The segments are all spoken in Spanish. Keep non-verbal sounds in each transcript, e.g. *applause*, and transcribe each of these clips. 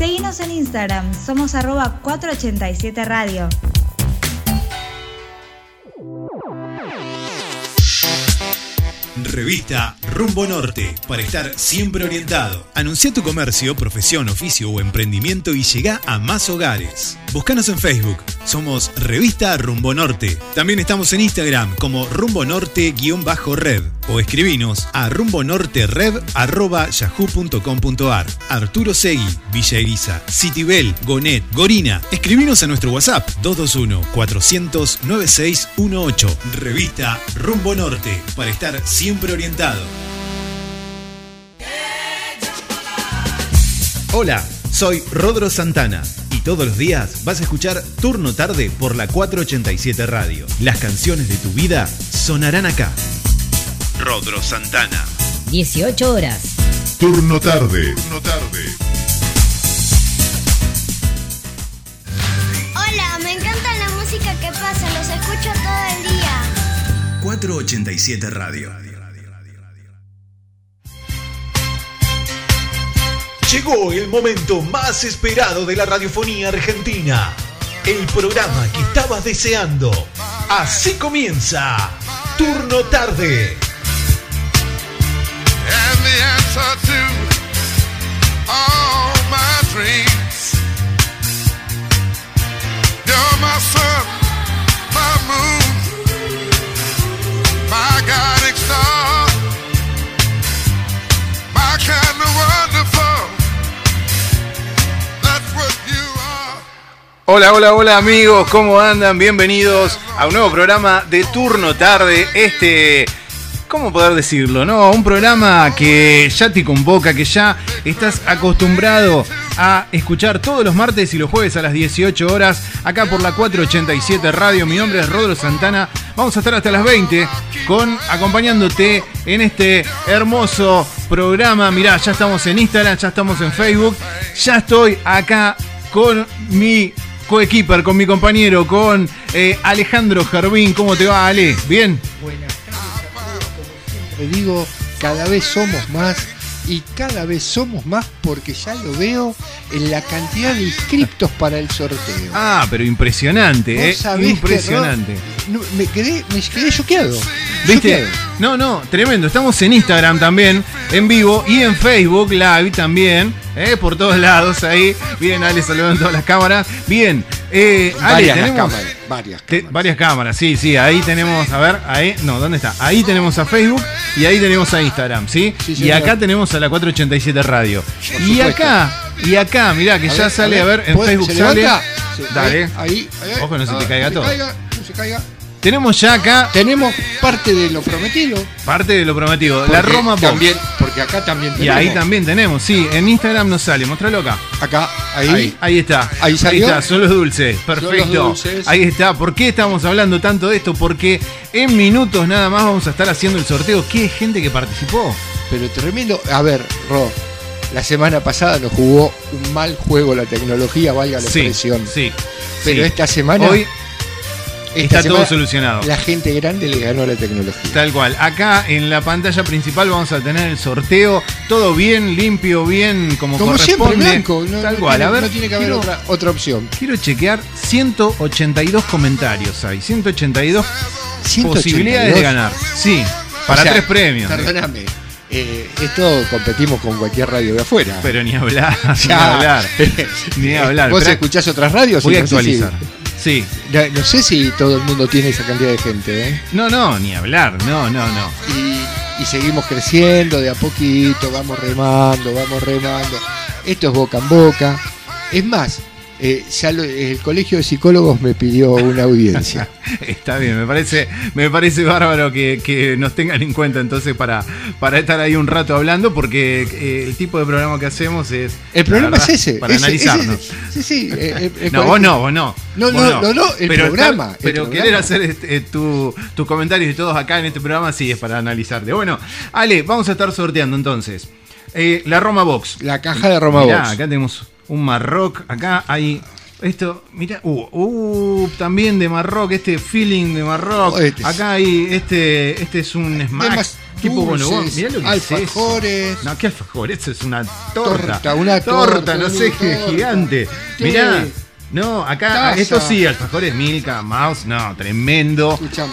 Seguinos en Instagram, somos arroba 487 Radio. Revista Rumbo Norte, para estar siempre orientado. Anuncia tu comercio, profesión, oficio o emprendimiento y llega a más hogares. Búscanos en Facebook, somos Revista Rumbo Norte. También estamos en Instagram como Rumbo Norte-Red o escribinos a rumbonorterev.yahoo.com.ar Arturo Segui, Villa Eriza, Citibel, Gonet, Gorina. Escribinos a nuestro WhatsApp 221-400-9618. Revista Rumbo Norte, para estar siempre orientado. Hola, soy Rodro Santana y todos los días vas a escuchar Turno Tarde por la 487 Radio. Las canciones de tu vida sonarán acá. Rodro Santana. 18 horas. Turno tarde. Turno tarde. Hola, me encanta la música que pasa, los escucho todo el día. 487 Radio. Llegó el momento más esperado de la radiofonía argentina. El programa que estabas deseando. Así comienza. Turno tarde. Hola, hola, hola amigos, ¿cómo andan? Bienvenidos a un nuevo programa de Turno Tarde. Este, ¿cómo poder decirlo? No, un programa que ya te convoca, que ya estás acostumbrado a escuchar todos los martes y los jueves a las 18 horas, acá por la 487 Radio. Mi nombre es Rodro Santana. Vamos a estar hasta las 20 con acompañándote en este hermoso programa. Mirá, ya estamos en Instagram, ya estamos en Facebook, ya estoy acá con mi coequiper, con mi compañero, con eh, Alejandro Jarbín. ¿Cómo te va, Ale? ¿Bien? Buenas siempre digo, cada vez somos más y cada vez somos más porque ya lo veo en la cantidad de inscriptos para el sorteo. Ah, pero impresionante, Vos ¿eh? sabés que, Impresionante. No, me quedé, me quedé choqueado. ¿Viste? Choqueado. No, no, tremendo. Estamos en Instagram también, en vivo, y en Facebook Live también, ¿eh? por todos lados ahí. Bien, Ale, saludando todas las cámaras. Bien, eh, Ale, Varias tenemos cámaras, varias te- cámaras. varias cámaras, sí, sí. Ahí tenemos, a ver, ahí, no, ¿dónde está? Ahí tenemos a Facebook y ahí tenemos a Instagram, ¿sí? Sí, y acá tenemos a la 487 Radio. Por y supuesto. acá, y acá, mirá, que A ya ver, sale, a ver, en ¿puede- Facebook ¿se sale. Sí, Dale. Ahí, ahí, ahí. Ojo, no se te caiga todo. Caiga, no se caiga. Tenemos ya acá Tenemos parte de lo prometido. parte de lo prometido. La Roma Box. también, porque acá también Y tenemos. ahí también tenemos, sí, en Instagram nos sale, mostralo acá. Acá, ahí. Ahí, ahí está. Ahí salió. está, son los dulces. Perfecto. dulces. Ahí está. ¿Por qué estamos hablando tanto de esto? Porque en minutos nada más vamos a estar haciendo el sorteo. ¿Qué gente que participó? Pero tremendo. A ver, Ro, la semana pasada nos jugó un mal juego la tecnología, valga la Sí, expresión. sí. Pero sí. esta semana. Hoy esta está todo solucionado. La gente grande le ganó a la tecnología. Tal cual. Acá en la pantalla principal vamos a tener el sorteo. Todo bien, limpio, bien, como, Como corresponde. siempre, blanco. No, Tal no cual. a ver, no tiene que haber quiero- otra, otra opción. Quiero chequear 182 comentarios hay, 182 posibilidades de ganar. Sí, para O sea, tres premios. Perdóname. eh, esto competimos con cualquier radio de afuera. Pero ni hablar, *laughs* ni hablar. *laughs* Ni hablar. Vos escuchás otras radios voy y a no sé si- actualizar. Sí. no, no sé si todo el mundo tiene esa cantidad de gente, ¿eh? No, no, ni hablar. No, no, no. y, y seguimos creciendo de a poquito, vamos remando, vamos remando. Esto es boca en boca. Es más, eh, ya lo- el colegio de psicólogos me pidió una audiencia. *laughs* Está bien, me parece, me parece bárbaro que, que nos tengan en cuenta entonces para, para estar ahí un rato hablando, porque eh, el tipo de programa que hacemos es. El verdad, es ese. Para ese, analizarnos. ese, sí, sí. eh, el No, colegio- vos no, vos no. No, Vos no, no, no, el Pero programa, estar- el pero programa. querer hacer este, tu- tus comentarios y todos acá en este programa, sí, es para analizarte. Bueno, Ale, vamos a estar sorteando entonces. La Roma Box. La caja de Roma Mirá, Box. acá tenemos un Marroc. Acá hay. Esto, mira, uh, uh, también de Marroc, este feeling de Marroc. Oh, este es- Acá hay, este, este es un De, smack. Tipo, dulces, mirá lo que es eso. alfajores. No, ¿qué alfajor? Eso es una torta. Torta, una torta, no una sé qué torta. gigante. Sí. Mirá. No, acá, Taza. esto sí, alfajores Milka, Mouse, no, tremendo. Escuchame,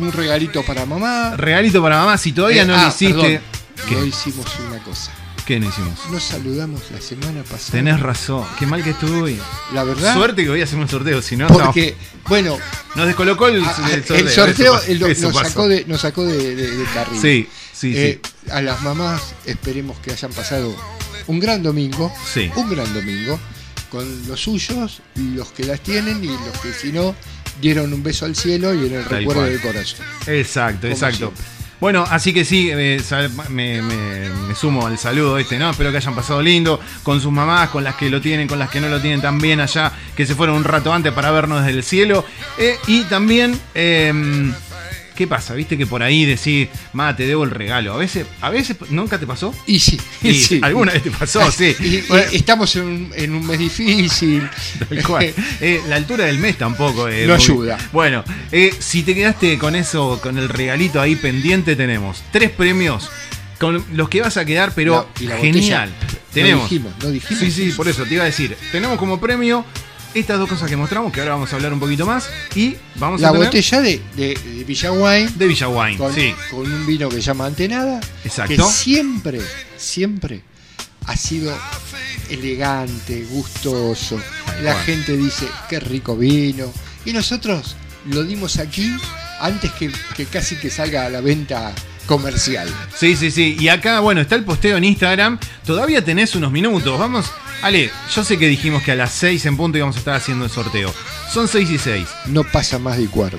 un regalito para mamá. Regalito para mamá, si todavía Eh, no ah, lo hiciste. perdón, ¿Qué? No hicimos una cosa. ¿Qué no hicimos? Nos saludamos la semana pasada. Tenés razón, qué mal que estuve. La verdad. Suerte que voy a hacer un sorteo, si no, estamos- Porque, bueno, nos descolocó el, a- a- el sorteo. el sorteo eso, lo- eso nos, pasó. sacó de, nos sacó de, de- de carril. Sí, sí, Eh, A las mamás esperemos que hayan pasado un gran domingo. Sí. Un gran domingo. Con los suyos, los que las tienen y los que si no, dieron un beso al cielo y en el Tal recuerdo cual. del corazón. sí. Exacto, Como exacto. siempre. Bueno, así que sí, eh, me, sumo al saludo este, ¿no? Espero que hayan pasado lindo con sus mamás, con las que lo tienen, con las que no lo tienen también allá, que se fueron un rato antes para vernos desde el cielo. Eh, y también, eh, ¿qué pasa? ¿Viste que por ahí decís, ma, te debo el regalo? A veces, a veces, ¿nunca te pasó? Y sí, Y *laughs* sí. alguna vez te pasó, *laughs* sí. Y- y Bueno, estamos en un, en un mes difícil. *laughs* Tal cual. Eh, la altura del mes tampoco eh, No ayuda. Bueno, eh, si te quedaste con eso, con el regalito ahí pendiente, tenemos tres premios con los que vas a quedar, pero y la genial. botella, tenemos. No dijimos, no dijimos. Sí, sí, por eso te iba a decir. Tenemos como premio estas dos cosas que mostramos, que ahora vamos a hablar un poquito más. Y vamos La a tener botella de, de, de Villa Wine de Villa Wine. con, Sí, con un vino que se llama Antenada. Exacto. Que siempre, siempre ha sido elegante, gustoso. La gente dice, qué rico vino. Y nosotros lo dimos aquí antes que, que casi que salga a la venta comercial. Sí, sí, sí. Y acá, bueno, está el posteo en Instagram. Todavía tenés unos minutos. Vamos. Ale, yo sé que dijimos que a las 6 en punto íbamos a estar haciendo el sorteo. Son 6 y 6. No pasa más de cuarto.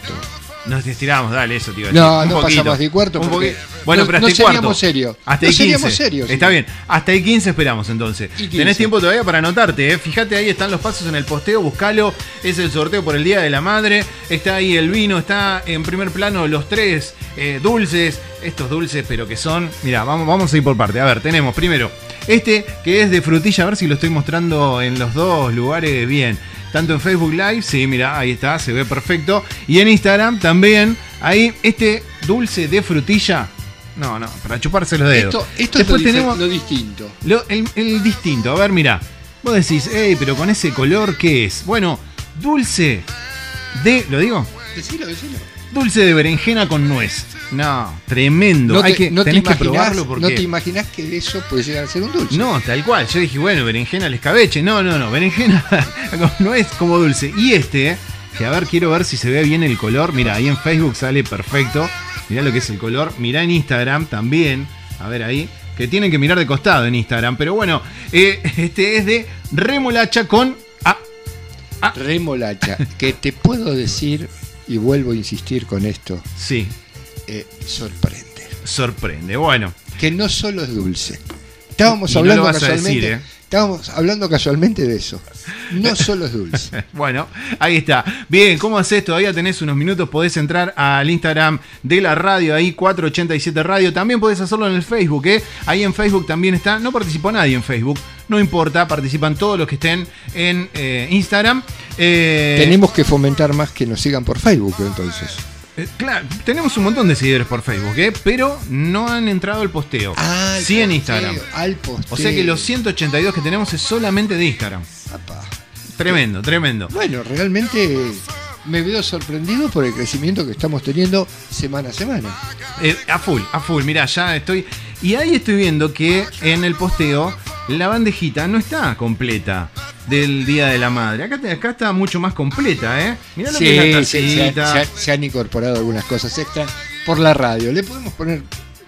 Nos estiramos, dale, eso decir. No, Un no pasa poquito, más de cuarto porque. Bueno, no- pero hasta no el cuarto. seríamos serios. Hasta No el 15. seríamos serios, Está bien. Hasta el 15 esperamos entonces. Y 15. Tenés tiempo todavía para anotarte, ¿eh? Fíjate, ahí están los pasos en el posteo, buscalo. Es el sorteo por el Día de la Madre. Está ahí el vino, está en primer plano los tres eh, dulces. Estos dulces, pero que son. Mira, vamos, vamos a ir por parte. A ver, tenemos primero este que es de frutilla, a ver si lo estoy mostrando en los dos lugares bien. Tanto en Facebook Live, sí, mira, ahí está, se ve perfecto. Y en Instagram también, ahí este dulce de frutilla. No, no, para chuparse los dedos. Esto, esto Después es lo, tenemos lo distinto. lo- el, el distinto. A ver, mira. Vos decís, hey, pero con ese color, ¿qué es? Bueno, dulce de. ¿Lo digo? Decilo, decilo. Dulce de berenjena con nuez. No, tremendo. No Hay te, que, no te tenés que imaginás- probarlo porque. no te imaginás que eso puede llegar a ser un dulce. No, tal cual. Yo dije, bueno, berenjena al escabeche. No, no, no. Berenjena *laughs* no es como dulce. Y este, que a ver, quiero ver si se ve bien el color. Mira, ahí en Facebook sale perfecto. Mirá lo que es el color. Mirá en Instagram también. A ver ahí. Que tienen que mirar de costado en Instagram. Pero bueno, eh, *laughs* este es de remolacha con. Ah, Remolacha, que te puedo decir, y vuelvo a insistir con esto, sí, eh, sorprende. sorprende. Bueno, Que no solo es dulce. Estábamos Y hablando casualmente. decir, ¿eh? Estábamos hablando casualmente de eso. No *laughs* solo es dulce. Bueno, ahí está. Bien, ¿cómo haces? Todavía tenés unos minutos. Podés entrar al Instagram de la radio, ahí 487 Radio. También podés hacerlo en el Facebook, ¿eh? Ahí en Facebook también está. No participó nadie en Facebook. No importa, participan todos los que estén en eh, Instagram. Eh, Tenemos que fomentar más que nos sigan por Facebook, entonces. Eh, claro, tenemos un montón de seguidores por Facebook, ¿eh? Pero no han entrado al posteo. Sí en Instagram. Al posteo. O sea que los 182 que tenemos es solamente de Instagram. Tremendo, tremendo. Bueno, realmente me veo sorprendido por el crecimiento que estamos teniendo semana a semana. Eh, a full, a full, mirá, ya estoy. Y ahí estoy viendo que en el posteo la bandejita no está completa del Día de la Madre. Acá, acá está mucho más completa, ¿eh? Mirá lo que es la Sí, sí, se, ha- han incorporado algunas cosas extra por la radio. Le podemos poner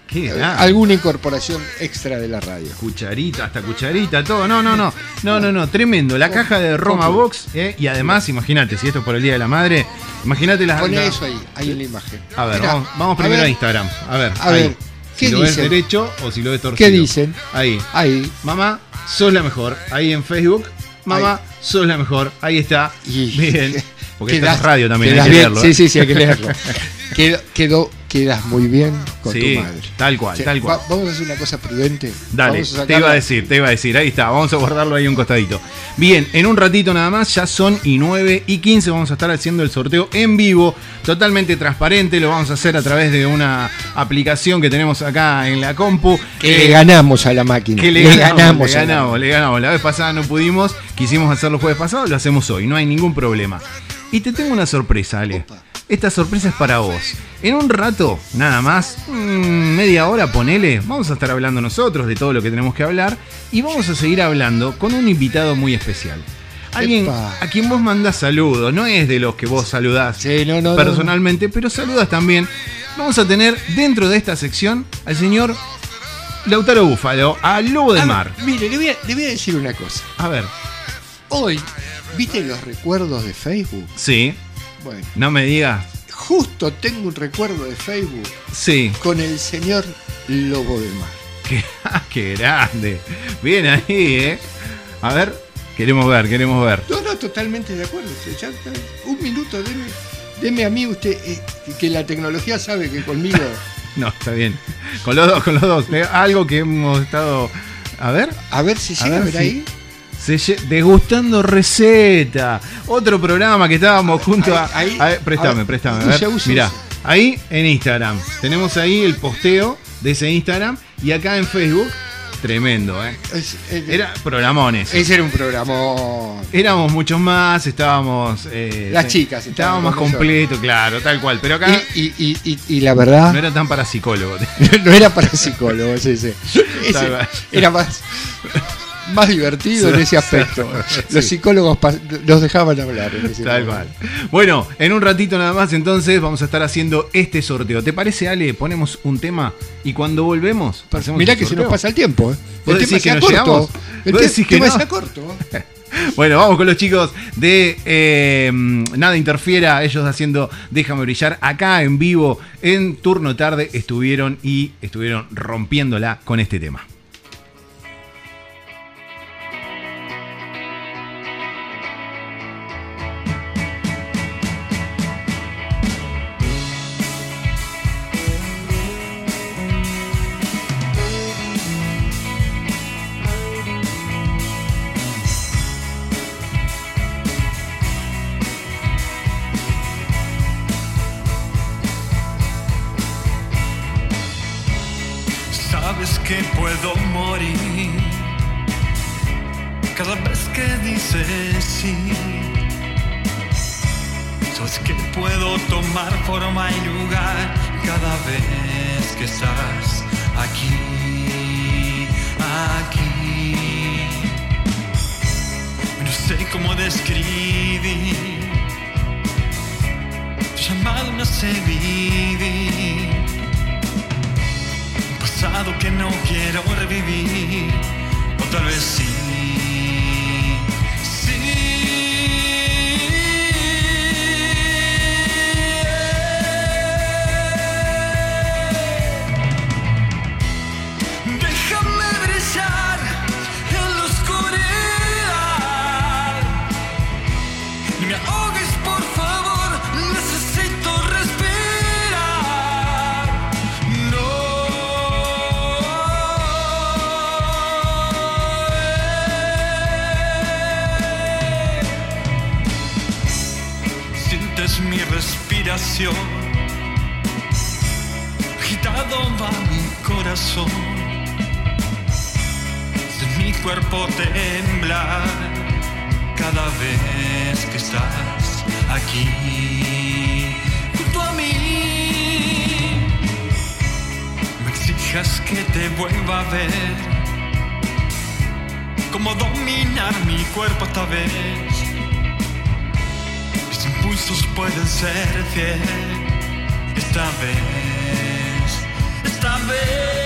Qué alguna incorporación extra de la radio. Cucharita, hasta cucharita, todo. No, no, no. No, no, no. Tremendo. La caja de Roma. Box. ¿eh? Y además, imagínate, si esto es por el Día de la Madre, imagínate las. Pone eso ahí, ahí en la imagen. A ver, Mirá, vamos, primero a, ver, Instagram. A ver. A ahí. ver, Si ¿qué lo ves dicen? derecho o si lo ves torcido. ¿Qué dicen? Ahí. Ahí. Mamá, sos la mejor. Ahí en Facebook. Mamá, sos la mejor. Ahí está. Y- Bien. *laughs* Porque Quedás- esta es radio también, hay que leerlo. Sí, ¿eh? sí, sí, hay que leerlo. *laughs* quedó, quedó, quedas muy bien con Sí, tu madre. tal cual, tal cual. va- vamos a hacer una cosa prudente. Dale, te iba a decir, te iba a decir, ahí está, vamos a guardarlo ahí un costadito. Bien, en un ratito nada más, ya son y 9 y 15, vamos a estar haciendo el sorteo en vivo, totalmente transparente, lo vamos a hacer a través de una aplicación que tenemos acá en la compu. Que Eh, le ganamos a la máquina. que le, Le ganamos, ganamos le a la ganamos, le ganamos. La vez pasada no pudimos, quisimos hacerlo jueves pasado, lo hacemos hoy, no hay ningún problema. Y te tengo una sorpresa, Ale. Opa. Esta sorpresa es para vos. En un rato, nada más, mm, media hora, ponele, vamos a estar hablando nosotros de todo lo que tenemos que hablar y vamos a seguir hablando con un invitado muy especial. Alguien Epa. a quien vos mandás saludos, no es de los que vos saludás Sí, no, no, no. personalmente, pero saludas también. Vamos a tener dentro de esta sección al señor Lautaro Búfalo, a Lobo del Ah, Mar. Mire, le voy, a, le voy a decir una cosa. A ver, Hoy, ¿viste los recuerdos de Facebook? sí, Bueno, no me digas, justo tengo un recuerdo de Facebook sí, con el señor Lobo del Mar. *laughs* qué, qué grande. Bien ahí, ¿eh? A ver, queremos ver, queremos ver. No, no, totalmente de acuerdo. ya un minuto, deme, deme a mí usted, eh, que la tecnología sabe que conmigo... *laughs* No, está bien. Con los dos, con los dos. Eh, Algo que hemos estado... A ver, A ver si A llega a ver ver si- ahí. Se Degustando receta. Otro programa que estábamos junto a. Ahí, ahí. a ver, préstame, ver, préstame. A ver, mirá, ahí en Instagram. Tenemos ahí el posteo de ese Instagram. Y acá en Facebook, tremendo, ¿eh? Era programones. ese era un programón. Éramos muchos más, estábamos. eh, Las chicas Estábamos más completos, claro, tal cual. Pero acá Y, y- y- y- y la verdad, no era tan para psicólogos. *laughs* no era para psicólogos *laughs* ese. Ese era más, más divertido en ese aspecto. *laughs* Los psicólogos los dejaban hablar. en ese Tal cual. Bueno, en un ratito nada más entonces vamos a estar haciendo este sorteo. ¿Te parece, Ale? Ponemos un tema y cuando volvemos hacemos Mirá que se nos pasa el tiempo. ¿eh? ¿Vos El tema que se nos acortó. llegamos? El ¿Vos te- tema no? se acortó. *laughs* Bueno, vamos con los chicos de eh, Nada Interfiera, ellos haciendo Déjame Brillar. Acá en vivo, en turno tarde, estuvieron y estuvieron rompiéndola con este tema. Impulsos pueden ser fiel. Esta vez, esta vez.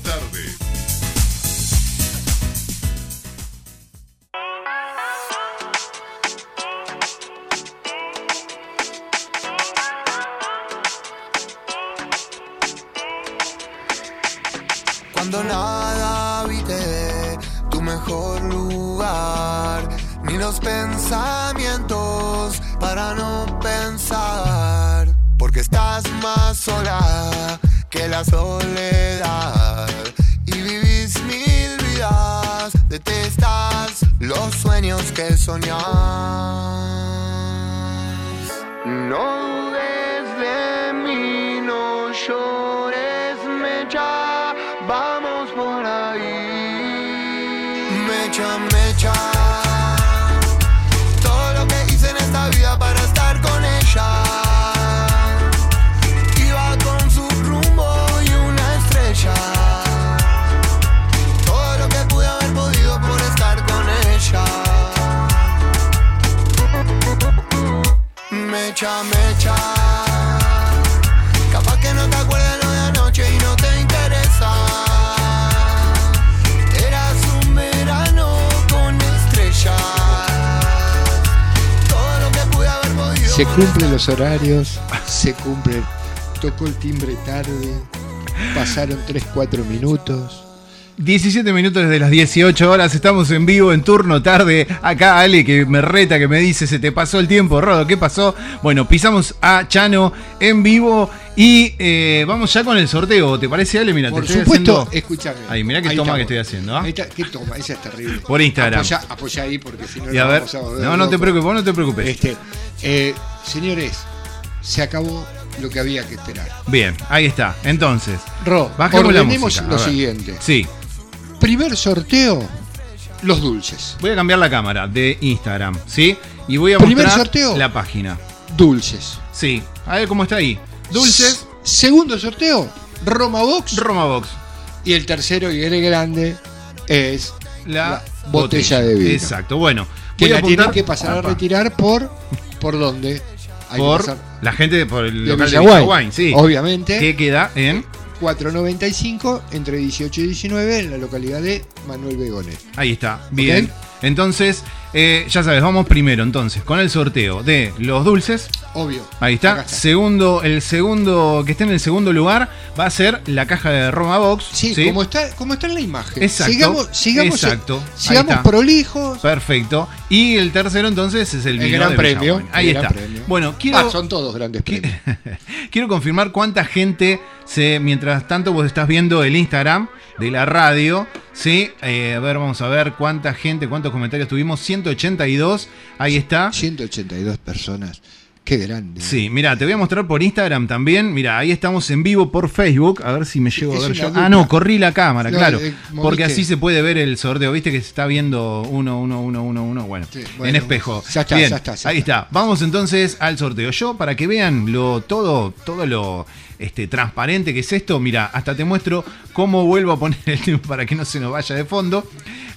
la soledad y vivís mil vidas, detestas los sueños que soñás. No dudes de mí, no llores, mecha, vamos por ahí. Mecha, Mecha, mecha. Capaz que no te acuerdas lo de anoche y no te interesa. Eras un verano con estrellas. Todo lo que pude haber podido. Se cumplen los horarios, se cumplen. Tocó el timbre tarde, pasaron 3-4 minutos. 17 minutos desde las 18 horas, estamos en vivo en turno tarde. Acá Ale que me reta, que me dice, se te pasó el tiempo, Rodo, ¿qué pasó? Bueno, pisamos a Chano en vivo y eh, vamos ya con el sorteo. ¿Te parece, Ale? Mira, Por te estoy supuesto, haciendo- escúchame. Ahí, mirá qué Ahí toma que estoy haciendo, ¿ah? Está, ¿Qué toma? Esa es terrible. Por Instagram. Apoya, apoya ahí porque si no Y a ver, vamos a volver no, no te preocupes, vos no te preocupes. Este, eh, señores, se acabó lo que había que esperar. Bien, ahí está. Entonces, Ro, bajemos la música. lo siguiente. Sí, Primer sorteo, los dulces. voy a cambiar la cámara de Instagram, ¿sí? Y voy a Primer mostrar sorteo. la página. Dulces. Sí, a ver cómo está ahí. Dulces, S- Segundo sorteo, Roma Box. Roma Box. y el tercero y el grande es La, La botella de vino. Exacto, bueno. que voy a la tienen apuntar- que pasar a retirar por ¿por dónde? Hay por la gente por el de local de. Villaguay, sí. Obviamente. Que queda en 4.95 entre 18 y 19 en la localidad de Manuel Begones. Ahí está, bien. Entonces, eh, ya sabes, vamos primero entonces con el sorteo de los dulces. Obvio. Ahí está. Segundo, el segundo que esté en el segundo lugar va a ser la caja de Roma Box. Sí, Como, está, como está en la imagen. Exacto. Sigamos, sigamos, Exacto. Sigamos prolijos. Perfecto. Y el tercero entonces es el, El vino gran de premio. Ahí el gran está. premio. Bueno, quiero, Ah, son todos grandes premios. *laughs* quiero confirmar cuánta gente mientras tanto vos estás viendo el Instagram de la radio, ¿sí? Eh, a ver, vamos a ver cuánta gente, cuántos comentarios tuvimos. 182, ahí está. 182 personas. Qué grande. Sí, mira, te voy a mostrar por Instagram también. Mira, ahí estamos en vivo por Facebook. A ver si me llego Es a ver yo. Ah, no, corrí la cámara, No, claro. eh, porque así se puede ver el sorteo. Viste que se está viendo uno, uno, uno, uno, uno. Bueno, Sí, en espejo. ya está, Bien, ya está, ya ahí está. Vamos entonces al sorteo. Yo, para que vean lo todo, todo lo este, transparente que es esto, mira, hasta te muestro cómo vuelvo a poner el tiempo para que no se nos vaya de fondo.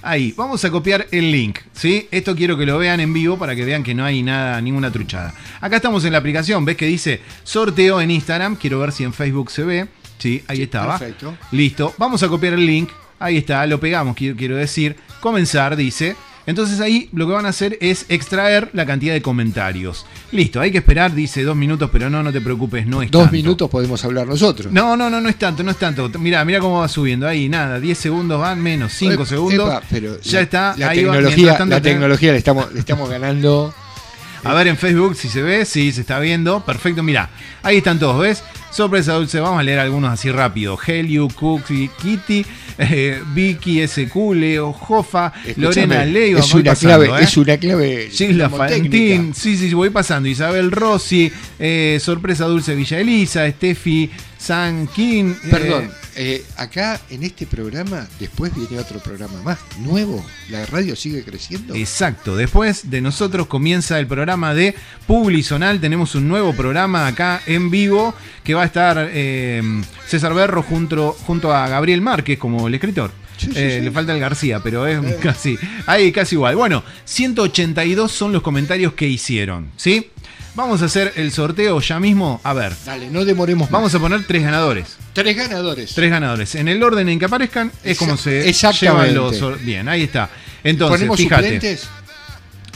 Ahí, vamos a copiar el link, ¿sí? Esto quiero que lo vean en vivo para que vean que no hay nada, ninguna truchada. Acá estamos en la aplicación, ves que dice sorteo en Instagram, quiero ver si en Facebook se ve. Sí, ahí estaba. perfecto. Listo, vamos a copiar el link. Ahí está, lo pegamos, quiero, quiero decir. Comenzar, dice. Entonces ahí lo que van a hacer es extraer la cantidad de comentarios. Listo, hay que esperar, dice dos minutos, pero no, no te preocupes, no es Dos tanto. minutos podemos hablar nosotros. No, no, no, no es tanto, no es tanto. Mira, mira cómo va subiendo. Ahí, nada, 10 segundos van, menos 5 Eh, segundos. epa, pero ya la- está. La ahí va, tecnología, mientras tanto la tecnología le estamos, le estamos ganando. *laughs* A ver en Facebook si se ve, sí, se está viendo. Perfecto, mira. Ahí están todos, ¿ves? Sorpresa Dulce, vamos a leer algunos así rápido. Heliu, Cookie, Kitty, eh, Vicky, SQ, Leo, Jofa, Lorena Leiva. es una pasando, clave, ¿eh? es una clave. Fantín, sí, sí, voy pasando. Isabel Rossi, eh, Sorpresa Dulce Villa Elisa, Steffi San King. eh, Perdón, eh, acá en este programa, después viene otro programa más, nuevo. La radio sigue creciendo. Exacto, después de nosotros comienza el programa de Publizonal. Tenemos un nuevo programa acá en vivo que va a estar eh, César Berro junto, junto a Gabriel Márquez como el escritor. Sí, sí, Eh, sí. Le falta el García, pero es casi, ahí casi igual. Bueno, 182 son los comentarios que hicieron, ¿sí? Vamos a hacer el sorteo ya mismo. A ver, Dale, no demoremos más. vamos a poner tres ganadores. Tres ganadores. Tres ganadores. En el orden en que aparezcan es como se llevan los... Bien, ahí está. Entonces, ¿Ponemos fíjate. suplentes?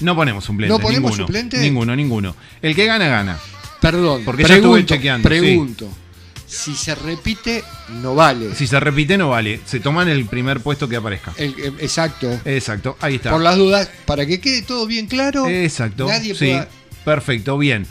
No ponemos suplente. ¿No ponemos ninguno, suplente? Ninguno, ninguno. El que gana, gana. Perdón, Porque ya estuve pregunto, chequeando, sí. pregunto. Si se repite, no vale. Si se repite, no vale. Se toman el primer puesto que aparezca. El- eh, exacto. Exacto, ahí está. Por las dudas, para que quede todo bien claro. Exacto. Nadie sí, pueda- perfecto, bien.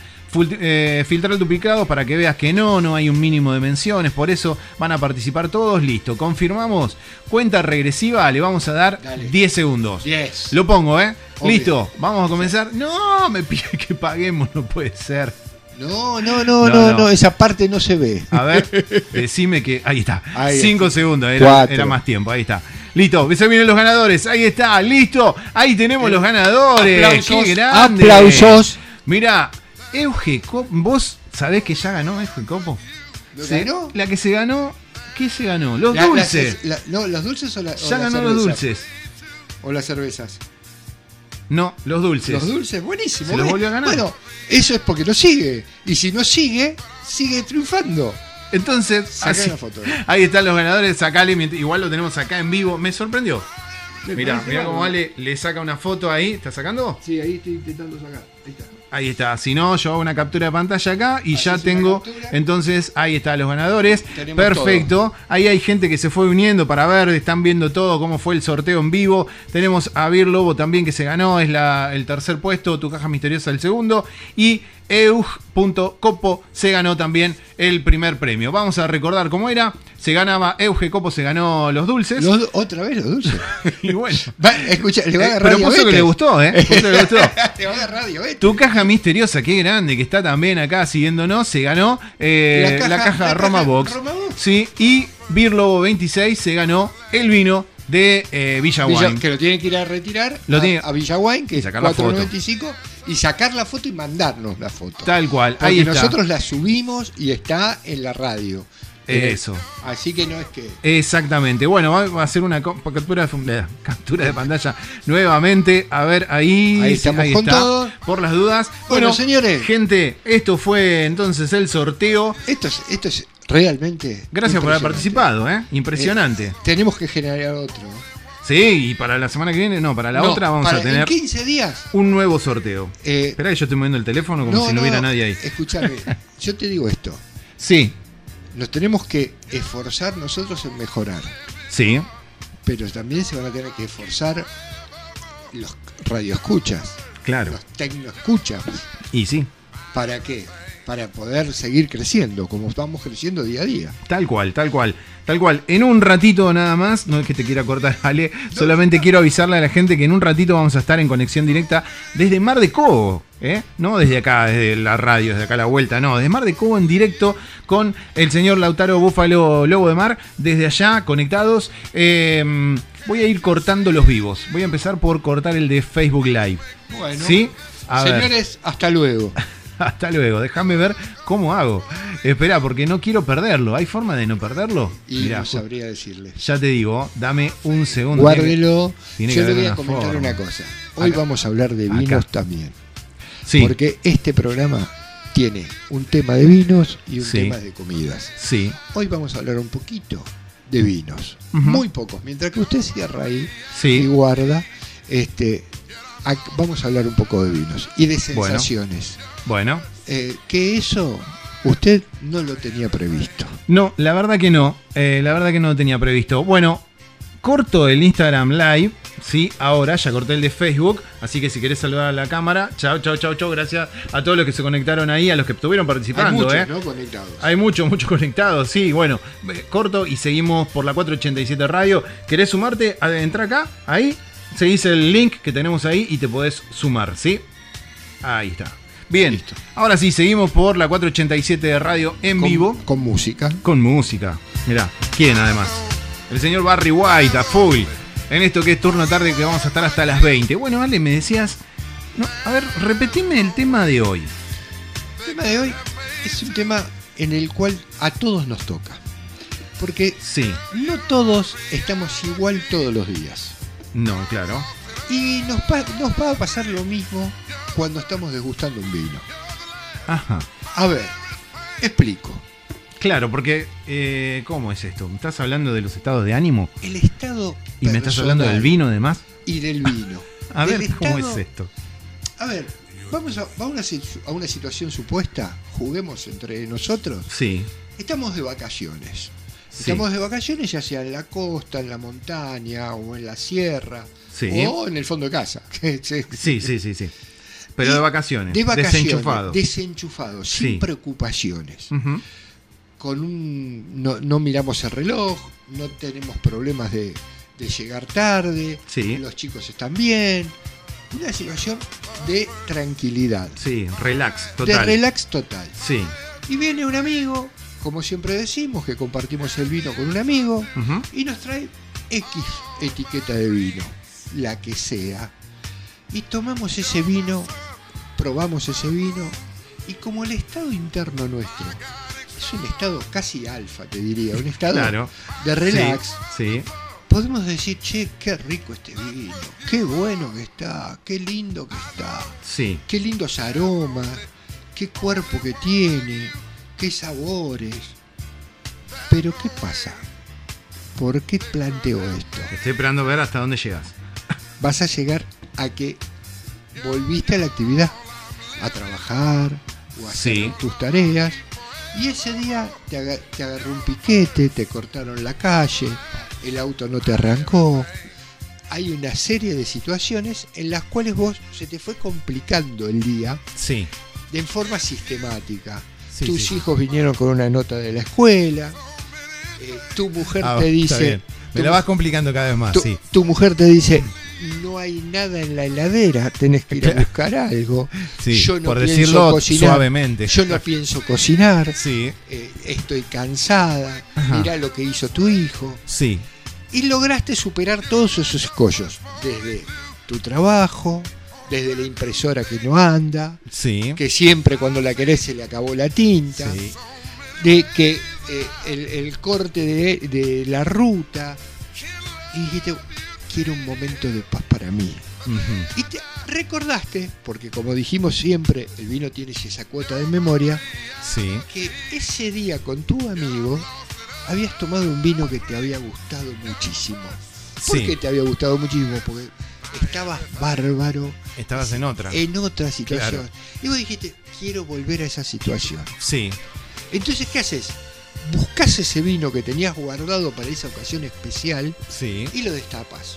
Eh, filtrar el duplicado para que veas que no, no hay un mínimo de menciones, por eso van a participar todos. Listo, confirmamos. Cuenta regresiva, le vamos a dar Dale. 10 segundos. 10. Lo pongo, ¿eh? Obvio. Listo, vamos a comenzar. No, me pide que paguemos, no puede ser. No, no, no, No, no, esa parte no se ve. A ver, *laughs* decime que. Ahí está. Ahí Cinco está. segundos, era, Cuatro. era más tiempo. Ahí está. Listo, se vienen los ganadores. Ahí está, listo. Ahí tenemos los ganadores. Aplausos, ¡Qué grande! aplausos. Mira, Euge vos sabés que ya ganó Euge Copo. ¿Lo Se- ganó? La que se ganó, ¿qué se ganó? Los La- dulces. las- la- no, los dulces o, la, ya las ganó los cervezas? dulces. O las cervezas. No, los dulces. Los dulces, buenísimo. Se los ¿ves? volvió a ganar. Bueno, eso es porque no sigue. Y si no sigue, sigue triunfando. Entonces, así- una foto. *laughs* ahí están los ganadores. Sacale, igual lo tenemos acá en vivo. Me sorprendió. Mirá, mirá cómo Ale le saca una foto ahí. ¿Está sacando? Sí, ahí estoy intentando sacar. Ahí está. Ahí está. Si no, yo hago una captura de pantalla acá y ya tengo. Entonces, ahí están los ganadores. Tenemos Perfecto. Ahí hay gente que se fue uniendo para ver, están viendo todo, cómo fue el sorteo en vivo. Tenemos a Bir Lobo también que se ganó, es la, el tercer puesto, tu caja misteriosa el segundo. Y Eug.copo se ganó también el primer premio. Vamos a recordar cómo era. Se ganaba, Euge Copo se ganó los dulces. Los otra vez los dulces. *laughs* y bueno. Va, escucha, le va a Eh, agarrar pero puso que le gustó, ¿eh? Puso que le gustó. *laughs* le va a agarrar. Tu caja misteriosa, qué grande, que está también acá siguiéndonos, se ganó eh, La la caja- caja, la Roma, caja Box. Roma Box. Sí, y Birlobo 26 se ganó el vino de eh, Villa, Villa- Wine. que lo tiene que ir a retirar Lo a, tiene- a Villaguain, que y es sacar la foto. 4.95, y sacar la foto y mandarnos la foto. Tal cual, Porque ahí está. nosotros la subimos y está en la radio. Eh, Eso. Así que no es que. Exactamente. Bueno, va a hacer una captura de, captura de pantalla nuevamente. A ver, ahí, Ahí estamos con está. todo. Por las dudas. Bueno, señores. Gente, esto fue entonces el sorteo. Esto es, esto es realmente. Gracias por haber participado, ¿eh? Impresionante. Eh, tenemos que generar otro. Sí, y para la semana que viene, no, para la No, otra vamos para- a tener En 15 días. un nuevo sorteo. eh, Espera que yo estoy moviendo el teléfono como si no, hubiera nadie ahí. Escúchame, *laughs* yo te digo esto. Sí, Nos tenemos que esforzar nosotros en mejorar. sí, Pero también se van a tener que esforzar los radioescuchas, claro. los tecnoescuchas. Y sí, ¿Para qué? Para poder seguir creciendo, como estamos creciendo día a día. tal cual, tal cual. Tal cual. En un ratito nada más, no es que te quiera cortar, *laughs* Ale, solamente quiero avisarle a la gente que en un ratito vamos a estar en conexión directa desde Mar de Cobo. ¿Eh? No desde acá, desde la radio, desde acá a la vuelta, no, desde Mar de Cobo en directo con el señor Lautaro Búfalo Lobo de Mar, desde allá conectados. Eh, voy a ir cortando los vivos. Voy a empezar por cortar el de Facebook Live. Bueno, ¿Sí? A ver. señores, hasta luego. *laughs* Hasta luego, déjame ver cómo hago. Espera, porque no quiero perderlo. ¿Hay forma de no perderlo? Y Mirá, no sabría decirles. ya te digo, dame un segundo. Guárdelo. tiene Yo que haber voy a comentar forma. una cosa. Hoy Acá. vamos a hablar de Acá. vinos también. Sí, Porque este programa tiene un tema de vinos y un Sí. tema de comidas. sí, Hoy vamos a hablar un poquito de vinos. Muy pocos. Mientras que usted cierra ahí y guarda, este, vamos a hablar un poco de vinos y de Bueno. sensaciones. Bueno, Eh, que eso usted no lo tenía previsto. no, la verdad que no. eh, la verdad que no lo tenía previsto. Bueno, corto el Instagram Live, sí, ahora, ya corté el de Facebook, así que si querés saludar a la cámara, chao, chao, chao, chao, gracias a todos los que se conectaron ahí, a los que estuvieron Hay participando, muchos, ¿eh? ¿no? Conectados. Hay muchos, muchos conectados, sí, bueno, eh, corto y seguimos por la 487 Radio. ¿Querés sumarte? Entra acá, ahí, seguís el link que tenemos ahí y te podés sumar, ¿sí? Ahí está. Bien, Listo. ahora sí, seguimos por la 487 de Radio en Con- vivo. Con música. Con música. Mirá, ¿quién además? El señor Barry White, a full. En esto que es turno tarde que vamos a estar hasta las 20. Bueno, Ale, me decías... no, a ver, repetime el tema de hoy. El tema de hoy es un tema en el cual a todos nos toca. Porque Sí. no todos estamos igual todos los días. No, claro. Y nos, nos va a pasar lo mismo cuando estamos degustando un vino. Ajá. A ver, explico. Claro, porque... eh, ¿Cómo es esto? ¿Me estás hablando de los estados de ánimo? El estado ¿Y me estás hablando del vino además? Y del vino. *laughs* A Del ver, ¿cómo es esto? A ver, vamos a, una, si- a una situación supuesta. Juguemos entre nosotros. Sí. Estamos de vacaciones. Sí. Estamos de vacaciones ya sea en la costa, en la montaña o en la sierra. Sí. O en el fondo de casa. *laughs* Sí, sí, sí, sí. Pero de vacaciones. De vacaciones. Desenchufado. Desenchufado, sin Sí. preocupaciones. Ujú. Con un. No, no miramos el reloj, no tenemos problemas de, de llegar tarde. Sí. Los chicos están bien. Una situación de tranquilidad. Sí, relax, De total. relax total. Sí. Y viene un amigo, como siempre decimos, que compartimos el vino con un amigo, y nos trae X etiqueta de vino, la que sea. Y tomamos ese vino, probamos ese vino, y como el estado interno nuestro es un estado casi alfa, te diría, un estado Claro. de relax, Sí. sí. podemos decir, che, qué rico este vino, qué bueno que está, qué lindo que está. Sí. Qué lindos aromas, qué cuerpo que tiene, qué sabores. Pero ¿qué pasa? ¿Por qué planteo esto? Estoy esperando ver hasta dónde llegas. Vas a llegar a que volviste a la actividad, a trabajar o a hacer Sí. tus tareas. Y ese día te, aga- te agarró un piquete, te cortaron la calle, el auto no te arrancó. Hay una serie de situaciones en las cuales vos se te fue complicando el día Sí. de forma sistemática. Sí, Tus sí. hijos vinieron con una nota de la escuela, eh, tu mujer Ah, te dice. Me la vas complicando cada vez más, tu- sí. tu mujer te dice, no hay nada en la heladera, tenés que ir a buscar algo. Sí, Yo no por pienso decirlo cocinar, suavemente. Yo no pienso cocinar, Sí, eh, estoy cansada, Ajá. mirá lo que hizo tu hijo. sí. Y lograste superar todos esos escollos, desde tu trabajo, desde la impresora que no anda, Sí. que siempre cuando la querés se le acabó la tinta, Sí. de que eh, el, el corte de, de la ruta, y dijiste, quiero un momento de paz para mí. Y te recordaste, porque como dijimos siempre, el vino tiene esa cuota de memoria, Sí. que ese día con tu amigo habías tomado un vino que te había gustado muchísimo. ¿Por Sí. qué te había gustado muchísimo? Porque estabas bárbaro Estabas en otra. en otra situación. Claro. Y vos dijiste, quiero volver a esa situación. Sí. Entonces, ¿qué haces? Buscas ese vino que tenías guardado para esa ocasión especial Sí. y lo destapas.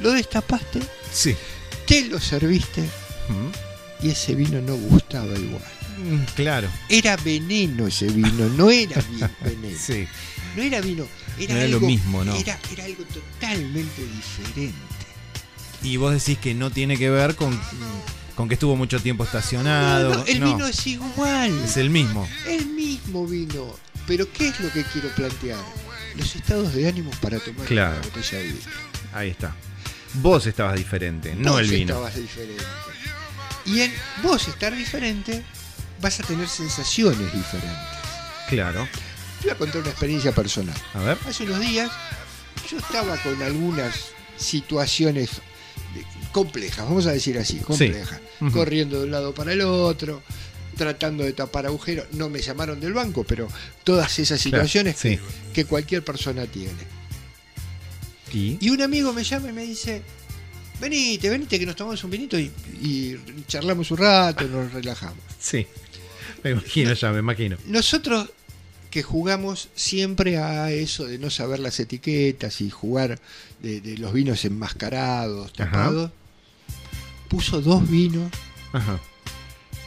Lo destapaste, Sí. te lo serviste y ese vino no gustaba igual. Mm, Claro. Era veneno ese vino, no era *laughs* veneno. Sí. No era vino, era, No era lo algo, mismo, ¿no? Era, era algo totalmente diferente. Y vos decís que no tiene que ver con, con que estuvo mucho tiempo estacionado. No, no, el No, vino es igual. es el mismo. El mismo vino. Pero ¿qué es lo que quiero plantear? Los estados de ánimo para tomar Claro. una botella de vino. Ahí está. Vos estabas diferente, no el vino. estabas diferente. Y en vos estar diferente, vas a tener sensaciones diferentes. Claro. Te voy a contar una experiencia personal. A ver. Hace unos días yo estaba con algunas situaciones complejas, vamos a decir así, complejas. Corriendo de un lado para el otro, tratando de tapar agujeros. No me llamaron del banco, pero todas esas Claro, situaciones sí. que, que cualquier persona tiene. Y. Y un amigo me llama y me dice, venite, venite que nos tomamos un vinito y, y charlamos un rato, nos relajamos. Sí. Me imagino ya, me imagino. Nosotros que jugamos siempre a eso de no saber las etiquetas y jugar de, de los vinos enmascarados, tapados, puso dos vinos Ajá.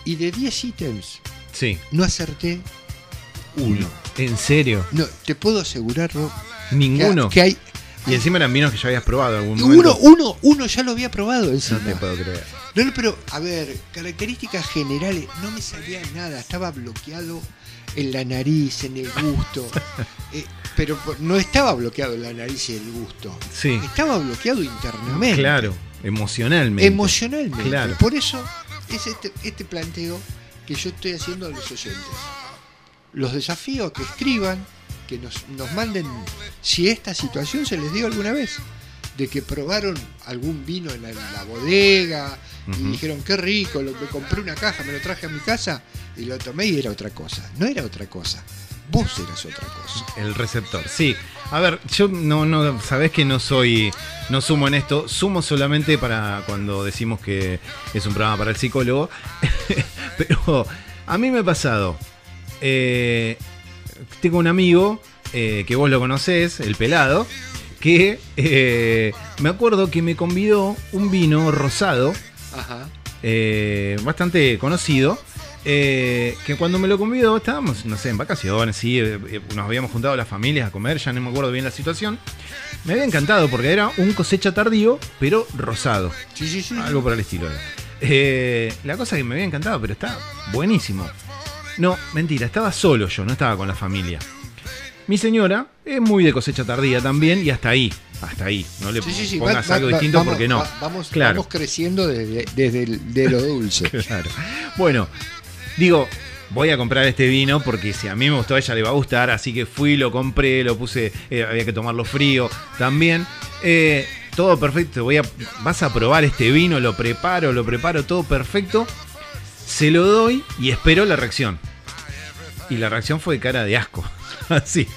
y de 10 ítems Sí. no acerté uno. ¿En serio? No, te puedo asegurar, Ro, que, Ninguno. que hay Y encima eran vinos que ya habías probado algún y momento. uno, uno, uno ya lo había probado No encima. te puedo creer. No, no, pero a ver, características generales, no me salía nada, estaba bloqueado en la nariz, en el gusto, *laughs* eh, pero no estaba bloqueado en la nariz y el gusto, Sí. estaba bloqueado internamente, Claro. Emocionalmente. emocionalmente. Claro. Por eso es este, este planteo que yo estoy haciendo a los oyentes. Los desafíos que escriban, que nos, nos manden si esta situación se les dio alguna vez. De que probaron algún vino en la, bodega y dijeron qué rico, lo, me compré una caja, me lo traje a mi casa y lo tomé y era otra cosa. No era otra cosa. Vos eras otra cosa. El receptor, sí. A ver, yo no, no, sabés que no soy, no sumo en esto, sumo solamente para cuando decimos que es un programa para el psicólogo. *laughs* Pero a mí me ha pasado, eh, tengo un amigo eh, que vos lo conocés, el pelado, que eh, me acuerdo que me convidó un vino rosado Ajá. eh, bastante conocido. eh, que cuando me lo convidó estábamos, no sé, en vacaciones, sí, nos habíamos juntado las familias a comer, ya no me acuerdo bien la situación. Me había encantado porque era un cosecha tardío, pero rosado, Sí, sí, sí. algo por el estilo. la cosa que me había encantado, pero está buenísimo. No, mentira, estaba solo yo, no estaba con la familia. Mi señora es muy de cosecha tardía también y hasta ahí, hasta ahí. No le Sí, sí, sí, pongas va- algo va- distinto vamos- porque no. va- vamos, Claro. vamos creciendo desde, desde el- de lo dulce. *laughs* Claro. Bueno, digo, voy a comprar este vino porque si a mí me gustó, a ella le va a gustar. Así que fui, lo compré, lo puse, eh, había que tomarlo frío también. Eh, todo perfecto, voy a, vas a probar este vino, lo preparo, lo preparo, todo perfecto. Se lo doy y espero la reacción. Y la reacción fue de cara de asco. *laughs* Así.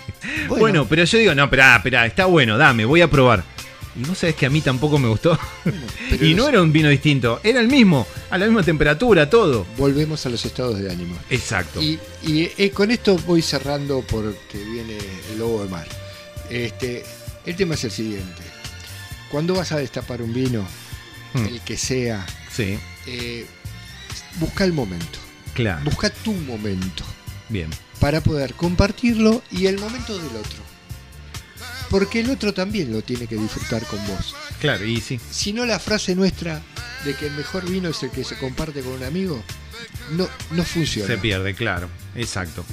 Bueno. Bueno. pero yo digo, no, esperá, esperá, está bueno, dame, voy a probar. Y vos sabés que a mí tampoco me gustó. *laughs* y no era un vino distinto, era el mismo, a la misma temperatura, todo. Volvemos a los estados de ánimo. Exacto. Y, y, eh, con esto voy cerrando porque viene el lobo de mar. Este, el tema es el siguiente. Cuando vas a destapar un vino, Hmm. el que sea, Sí, eh, busca el momento. claro. Busca tu momento Bien. Para poder compartirlo y el momento del otro. Porque el otro también lo tiene que disfrutar con vos. Claro, y sí. Si no la frase nuestra de que el mejor vino es el que se comparte con un amigo, no, no funciona. Se pierde, claro. Exacto.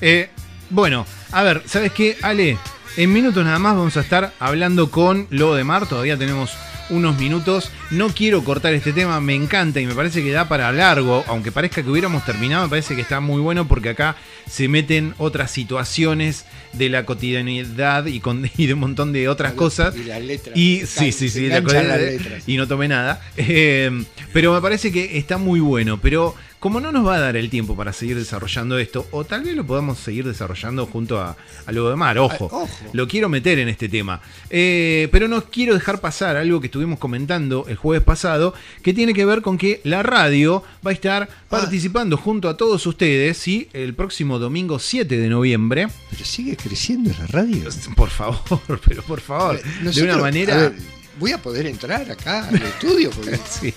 Eh, bueno, a ver, ¿sabes qué, Ale? En minutos nada más vamos a estar hablando con Lobo de Mar. Todavía tenemos unos minutos. No quiero cortar este tema, me encanta y me parece que da para largo. Aunque parezca que hubiéramos terminado, me parece que está muy bueno porque acá se meten otras situaciones de la cotidianidad y, con, *laughs* y de un montón de otras cosas. Y las letras. Y sí, sí, sí, la las letras. y no tomé nada. *laughs* Eh, pero me parece que está muy bueno. Pero como no nos va a dar el tiempo para seguir desarrollando esto, o tal vez lo podamos seguir desarrollando junto a, a lo de Mar, ojo, ojo. lo quiero meter en este tema. Eh, pero no quiero dejar pasar algo que estuvimos comentando el jueves pasado, que tiene que ver con que la radio va a estar Ah. participando junto a todos ustedes, ¿sí? El próximo domingo 7 de noviembre. Pero sigue creciendo la radio. Por favor, *laughs* pero por favor, de una manera... voy a poder entrar acá al estudio porque *laughs* Sí.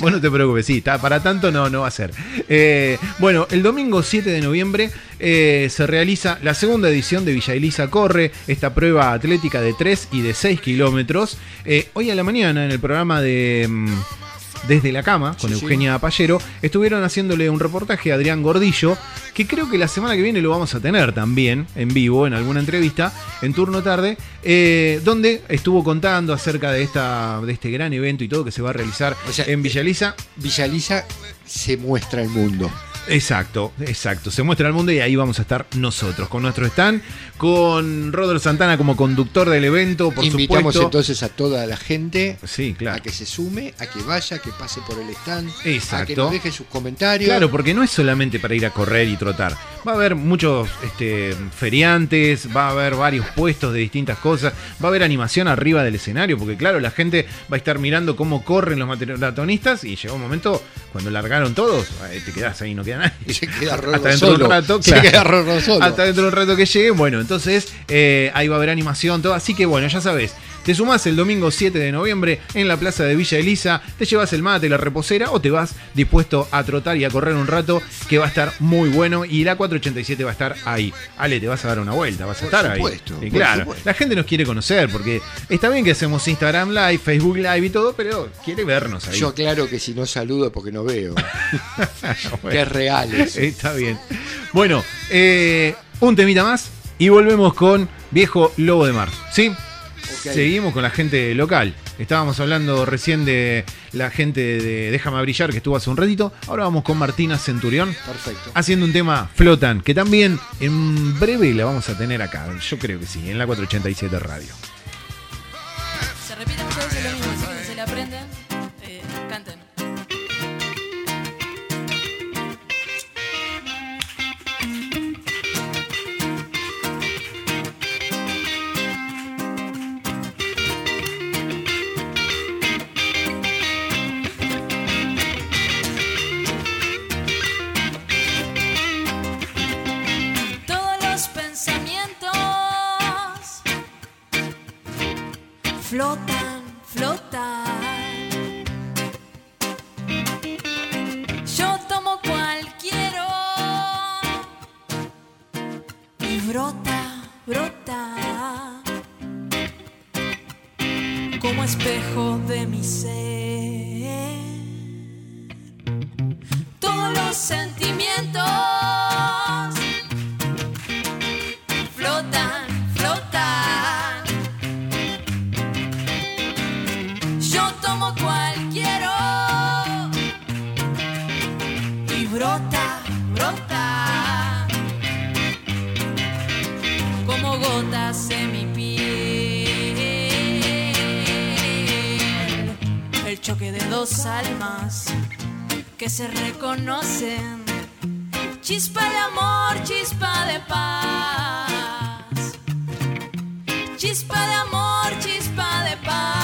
Vos no te preocupes, sí, para tanto no, no va a ser. Eh, bueno, el domingo 7 de noviembre eh, se realiza la segunda edición de Villa Elisa Corre, esta prueba atlética de 3 y de 6 kilómetros. Eh, hoy a la mañana en el programa de... mm, desde la cama, con Sí, sí. Eugenia Pallero, estuvieron haciéndole un reportaje a Adrián Gordillo, que creo que la semana que viene lo vamos a tener también en vivo, en alguna entrevista, en turno tarde, eh, donde estuvo contando acerca de, esta, de este gran evento y todo que se va a realizar O sea, en Villa Elisa. Villa Lisa se muestra al mundo. Exacto, exacto. Se muestra al mundo y ahí vamos a estar nosotros, con nuestro stand, con Rodolfo Santana como conductor del evento, por Invitamos supuesto. entonces a toda la gente Sí, a claro. que se sume, a que vaya, que pase por el stand, a que Exacto. nos deje sus comentarios. Claro, porque no es solamente para ir a correr y trotar. Va a haber muchos este, feriantes, va a haber varios puestos de distintas cosas, va a haber animación arriba del escenario, porque claro, la gente va a estar mirando cómo corren los maratonistas y llegó un momento cuando largaron todos, eh, te quedás ahí, no queda nadie. *laughs* Y se queda Hasta Rorro dentro de un solo. rato, Se claro. queda Rorro solo. Hasta dentro de un rato que llegue. Bueno, entonces eh, ahí va a haber animación, todo. Así que bueno, ya sabes. Te sumás el domingo 7 de noviembre en la plaza de Villa Elisa, te llevas el mate, la reposera o te vas dispuesto a trotar y a correr un rato que va a estar muy bueno y la 487 va a estar ahí. Ale, te vas a dar una vuelta, vas a Por estar supuesto, ahí. Y por claro, supuesto. la gente nos quiere conocer porque está bien que hacemos Instagram Live, Facebook Live y todo, pero quiere vernos ahí. Yo aclaro que si no saludo es porque no veo. *laughs* Bueno. que es real eso. Está bien. Bueno, eh, un temita más y volvemos con Viejo Lobo de Mar. ¿Sí? Seguimos con la gente local. Estábamos hablando recién de la gente de Déjame Brillar que estuvo hace un ratito. Ahora vamos con Martina Centurión Perfecto. haciendo un tema Flotan, que también en breve la vamos a tener acá. Yo creo que sí, en la 487 Radio. Se repite veces lo mismo, así que se le aprenden, como espejo de mi ser. Todos los sentimientos almas que se reconocen. Chispa de amor, chispa de paz. Chispa de amor, chispa de paz.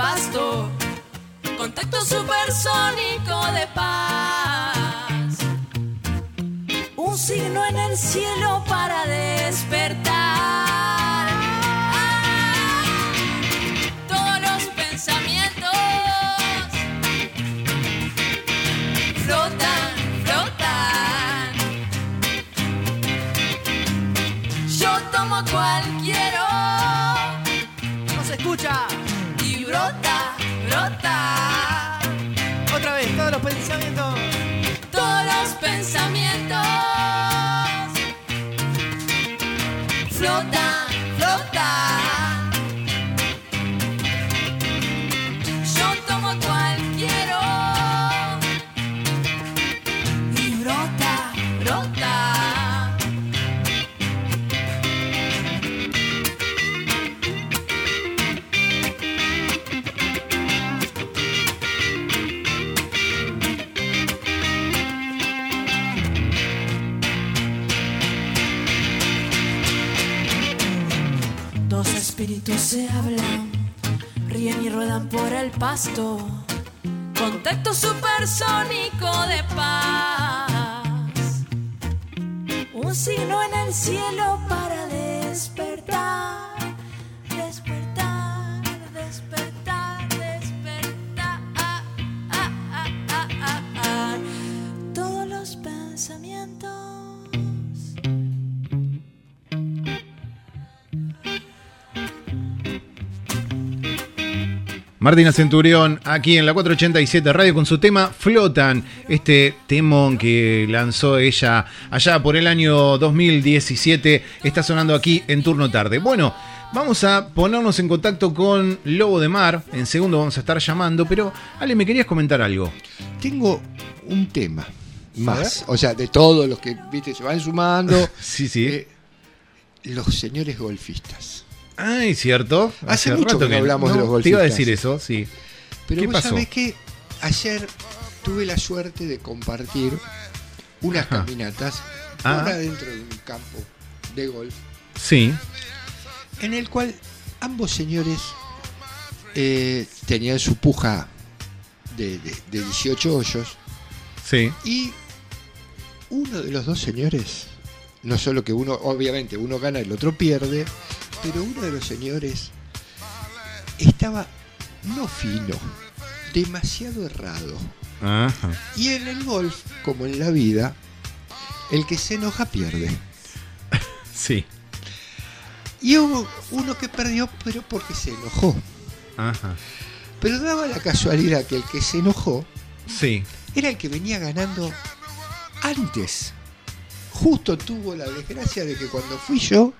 Pasto. Contacto supersónico de paz. Un signo en el cielo para despertar. Todos los pensamientos flotan, flotan. Yo tomo cualquiera. Espíritus se hablan, ríen y ruedan por el pasto. Contacto supersónico de paz. Un signo en el cielo para despertar. Martina Centurión, aquí en la 487 Radio con su tema Flotan, este temón que lanzó ella allá por el año 2017, está sonando aquí en turno tarde. Bueno, vamos a ponernos en contacto con Lobo de Mar, en segundo vamos a estar llamando, pero Ale, me querías comentar algo. Tengo un tema más, o sea, de todos los que viste se van sumando. *laughs* sí, sí. eh, los señores golfistas. Ay, cierto. Hace mucho que no hablamos de los Te iba a golfistas. decir eso, sí. Pero ¿Qué vos pasó? sabés que ayer tuve la suerte de compartir unas Ajá. caminatas Ah. una dentro de un campo de golf, Sí, en el cual ambos señores eh, tenían su puja de, de- de 18 hoyos sí. y uno de los dos señores, no solo que uno, obviamente uno gana, el otro pierde, pero uno de los señores estaba no fino, demasiado errado. Ajá. Y en el golf, como en la vida, el que se enoja pierde. *laughs* Sí. Y hubo uno que perdió, pero porque se enojó. Ajá. Pero daba la casualidad que el que se enojó Sí. era el que venía ganando antes. Justo tuvo la desgracia de que cuando fui yo,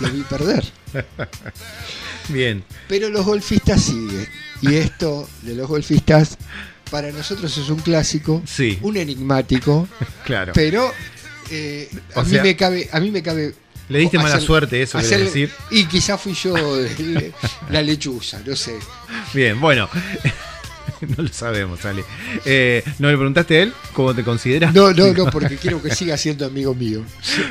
lo vi perder. *laughs* Bien. Pero los golfistas siguen. Y esto de los golfistas, para nosotros es un clásico, Sí. un enigmático, *laughs* Claro. pero eh, a, O mí sea, me cabe, a mí me cabe. Le diste mala hacer- suerte, eso hacerle- decir. Y quizás fui yo la lechuza, no sé. Bien, bueno. *laughs* no lo sabemos, Ale. Eh, ¿No le preguntaste a él cómo te consideras? No, no, *laughs* no, porque quiero que siga siendo amigo mío.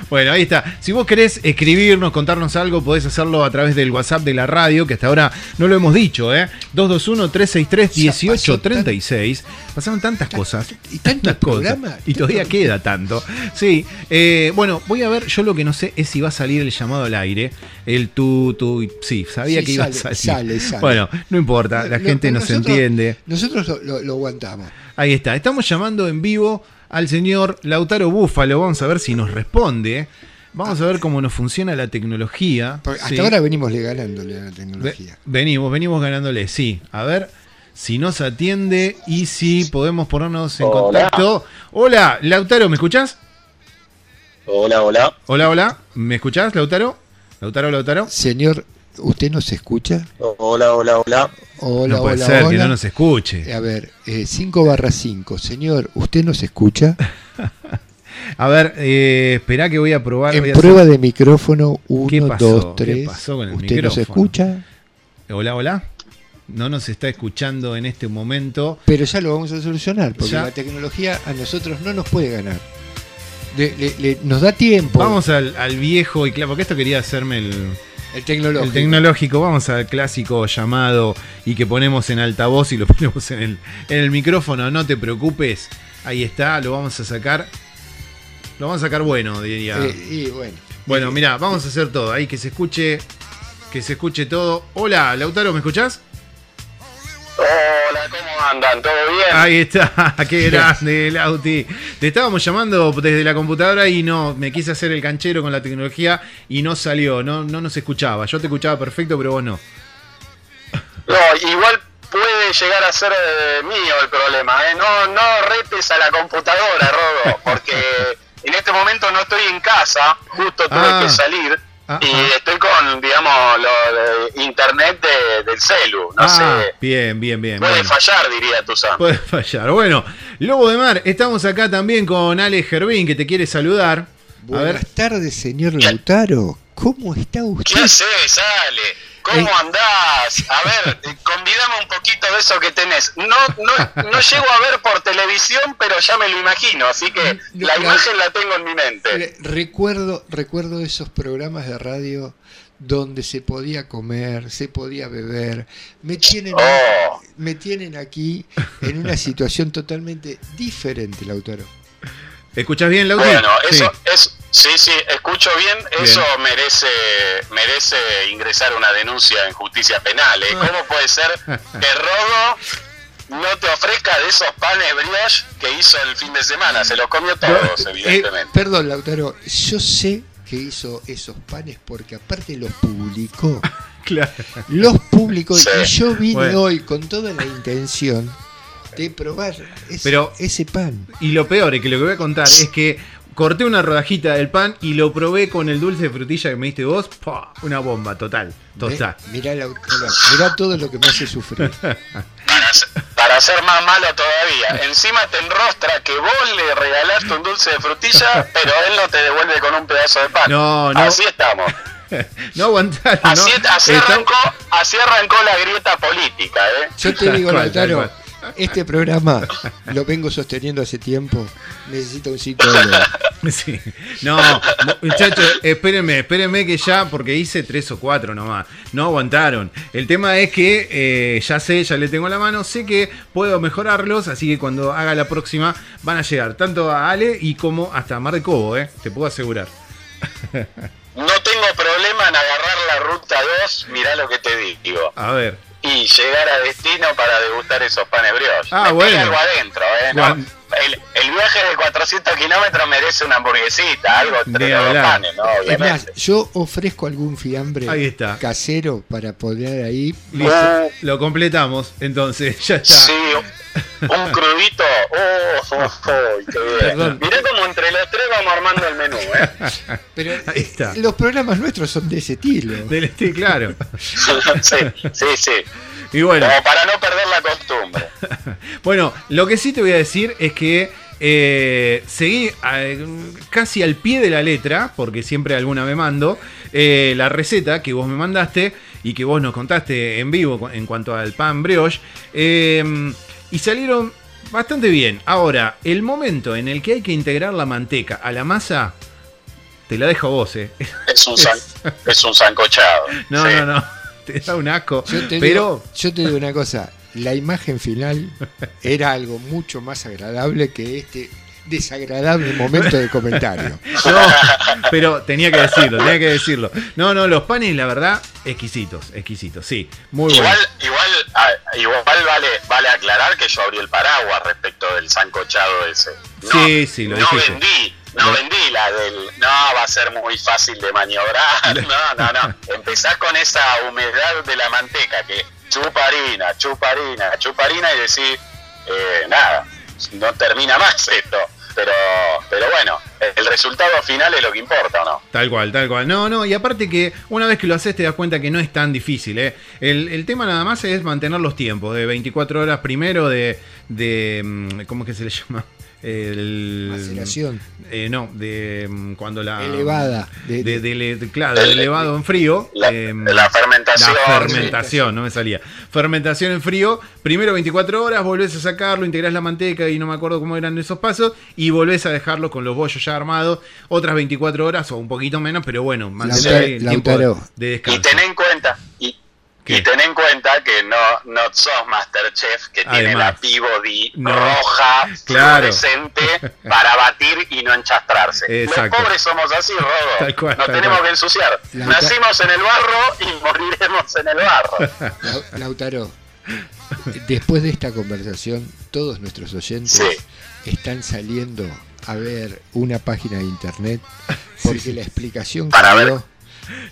Bueno, ahí está. Si vos querés escribirnos, contarnos algo, podés hacerlo a través del WhatsApp de la radio, que hasta ahora no lo hemos dicho, ¿eh? 221-363-1836. Pasaron tantas cosas. Y Tantas cosas. Y todavía queda tanto. Sí. eh, bueno, voy a ver. Yo lo que no sé es si va a salir el llamado al aire. El tú, tú. y- Sí, sabía Sí, que iba sale, a salir. sale, sale. Bueno, no importa. La Lo- gente nos nosotros- entiende. Nosotros lo, lo- lo aguantamos. Ahí está. Estamos llamando en vivo al señor Lautaro Búfalo. Vamos a ver si nos responde. Vamos a ver cómo nos funciona la tecnología. Porque hasta Sí. ahora venimos le ganándole a la tecnología. venimos, venimos ganándole. Sí. A ver si nos atiende y si podemos ponernos en Hola. contacto. Hola, Lautaro, ¿me escuchás? Hola, hola. Hola, hola. ¿Me escuchás, Lautaro? Lautaro, Lautaro. Señor, ¿usted nos escucha? Hola, hola, hola. Hola, no puede hola, ser que hola. no nos escuche. A ver, 5 barra 5. Señor, ¿usted nos escucha? *laughs* A ver, eh, espera que voy a probar. voy En a prueba de micrófono, ¿Qué 1, pasó? 2, ¿Qué 3. pasó con el ¿Usted nos escucha? Hola, hola. No nos está escuchando en este momento. Pero ya lo vamos a solucionar, porque Ya. la tecnología a nosotros no nos puede ganar. Le- le- le- nos da tiempo. Vamos al, al viejo y claro, porque esto quería hacerme el, el tecnológico. el tecnológico. Vamos al clásico llamado y que ponemos en altavoz y lo *laughs* ponemos en el, en el micrófono. No te preocupes. Ahí está, lo vamos a sacar. Lo vamos a sacar bueno, diría. Eh, y bueno. Bueno, mira, vamos a hacer todo. Ahí que se escuche. Que se escuche todo. Hola, Lautaro, ¿me escuchás? Hola, ¿cómo andan? ¿Todo bien? Ahí está, *laughs* qué grande, Lauti. Te estábamos llamando desde la computadora y no, me quise hacer el canchero con la tecnología y no salió, no, no nos escuchaba. Yo te escuchaba perfecto, pero vos no. No, igual puede llegar a ser eh, mío el problema, ¿eh? No, no retes a la computadora, Rodo, porque *laughs* en este momento no estoy en casa, justo tuve Ah. que salir Ah, y ah. estoy con, digamos, lo de internet de- del celu, no ah, sé. bien, bien, bien. Puede bueno. fallar, diría Tuzán. Puede fallar. Bueno, Lobo de Mar, estamos acá también con Ale Gervín, que te quiere saludar. Buenas tardes, señor Lautaro. ¿Cómo está usted? ¿Qué haces, Ale? ¿Cómo Eh. andás? A ver, *laughs* eh, convidame un poquito de eso que tenés. No, no, no llego a ver por televisión, pero ya me lo imagino, así que No, la imagen la tengo en mi mente. Recuerdo, recuerdo esos programas de radio donde se podía comer, se podía beber. Me tienen, Oh. me tienen aquí en una situación totalmente diferente, Lautaro. ¿escuchás bien, Lauti? Bueno, Sí. eso es, sí, sí, escucho bien, eso merece, merece ingresar una denuncia en justicia penal. ¿eh? ¿Cómo puede ser que Rodo no te ofrezca de esos panes brioche que hizo el fin de semana? Se los comió todos, Eh, evidentemente. perdón, Lautaro, yo sé que hizo esos panes porque aparte los publicó *laughs* Claro. Los públicos, Sí. y yo vine Bueno. hoy con toda la intención de probar ese, Pero- ese pan. Y lo peor es que lo que voy a contar es que corté una rodajita del pan y lo probé con el dulce de frutilla que me diste vos. ¡pah! Una bomba, total. Total. Mirá, la- mirá todo lo que me hace sufrir. *laughs* Para, ser- para ser más malo todavía. Encima te enrostra que vos le regalaste un dulce de frutilla, pero él no te devuelve con un pedazo de pan. No, no. Así estamos. *laughs* no aguantaron, Así, ¿no? así arrancó, así arrancó la grieta política, ¿eh? Yo te digo, *laughs* Lautaro, este programa lo vengo sosteniendo hace tiempo. Necesito un psicólogo. *laughs* Sí. No, mu- muchachos, espérenme, espérenme que ya, porque hice tres o cuatro nomás, no aguantaron. El tema es que eh, ya sé, ya le tengo la mano, sé que puedo mejorarlos, así que cuando haga la próxima van a llegar tanto a Ale y como hasta Mar de Cobo, eh, te puedo asegurar. *laughs* No tengo problema en agarrar la ruta 2, mirá lo que te digo. A ver. Y llegar a destino para degustar esos panes brioches. Ah, Me bueno. algo adentro, ¿eh? No, el, el viaje de 400 kilómetros merece una hamburguesita, algo panes, ¿no? Es más, yo ofrezco algún fiambre Ahí está. casero para poner ahí. Listo, Oh. lo completamos, entonces *laughs* ya está. Sí, un crudito. Oh, oh, oh, qué bien. Perdón. Mirá como entre los tres vamos armando el menú, ¿eh? *laughs* Pero Ahí está. los programas nuestros son de ese estilo. Del este, claro. *laughs* sí, sí, sí. Y bueno. Como para no perder la costumbre. *laughs* Bueno, lo que sí te voy a decir es que eh, seguí casi al pie de la letra, porque siempre alguna me mando, eh, la receta que vos me mandaste y que vos nos contaste en vivo en cuanto al pan brioche. eh, y salieron bastante bien. Ahora, el momento en el que hay que integrar la manteca a la masa, te la dejo a vos, eh. Es un, *laughs* san- es un sancochado. No, sí. no, no. Te da un asco. Yo te, pero digo, yo te digo una cosa, la imagen final era algo mucho más agradable que este desagradable momento de comentario. *laughs* No, pero tenía que decirlo, tenía que decirlo. No, no, los panes, la verdad, exquisitos, exquisitos, sí. Muy bueno. Igual, igual, igual vale, vale aclarar que yo abrí el paraguas respecto del sancochado ese. No, Sí, sí, lo no dijiste. vendí, no vendí la del. No, va a ser muy fácil de maniobrar. *laughs* No, no, no. Empezás con esa humedad de la manteca que chupa harina, chupa harina, chupa harina y decís, eh, nada, no termina más esto. Pero, pero bueno, el resultado final es lo que importa, ¿o no? Tal cual, tal cual. No, no, y aparte que una vez que lo haces te das cuenta que no es tan difícil. ¿eh? El, el tema nada más es mantener los tiempos, de 24 horas primero, de, de mm, ¿cómo es que se le llama? El, Maceración. eh, no, de mm, cuando la... Elevada. De, De- de- de- de- claro, de elevado en frío. La, em, la fermentación. La fermentación, no me salía. Fermentación en frío, primero 24 horas, volvés a sacarlo, integrás la manteca y no me acuerdo cómo eran esos pasos, y volvés a dejarlo con los bollos ya armados, otras 24 horas o un poquito menos, pero bueno, mantener Lautaro- el tiempo de Y descanso. ten en cuenta, y, ¿Qué? y ten en cuenta que no, no sos Masterchef que tiene la Peabody No. roja, Claro. fluorescente, para batir y no enchastrarse. Exacto. Los pobres somos así, Rodo. Tal cual, Nos tal tenemos cual. que ensuciar. Nacimos en el barro y moriremos en el barro. Lau- Lautaro, después de esta conversación, todos nuestros oyentes Sí. están saliendo a ver una página de internet *laughs* porque la explicación que Para ver. dio,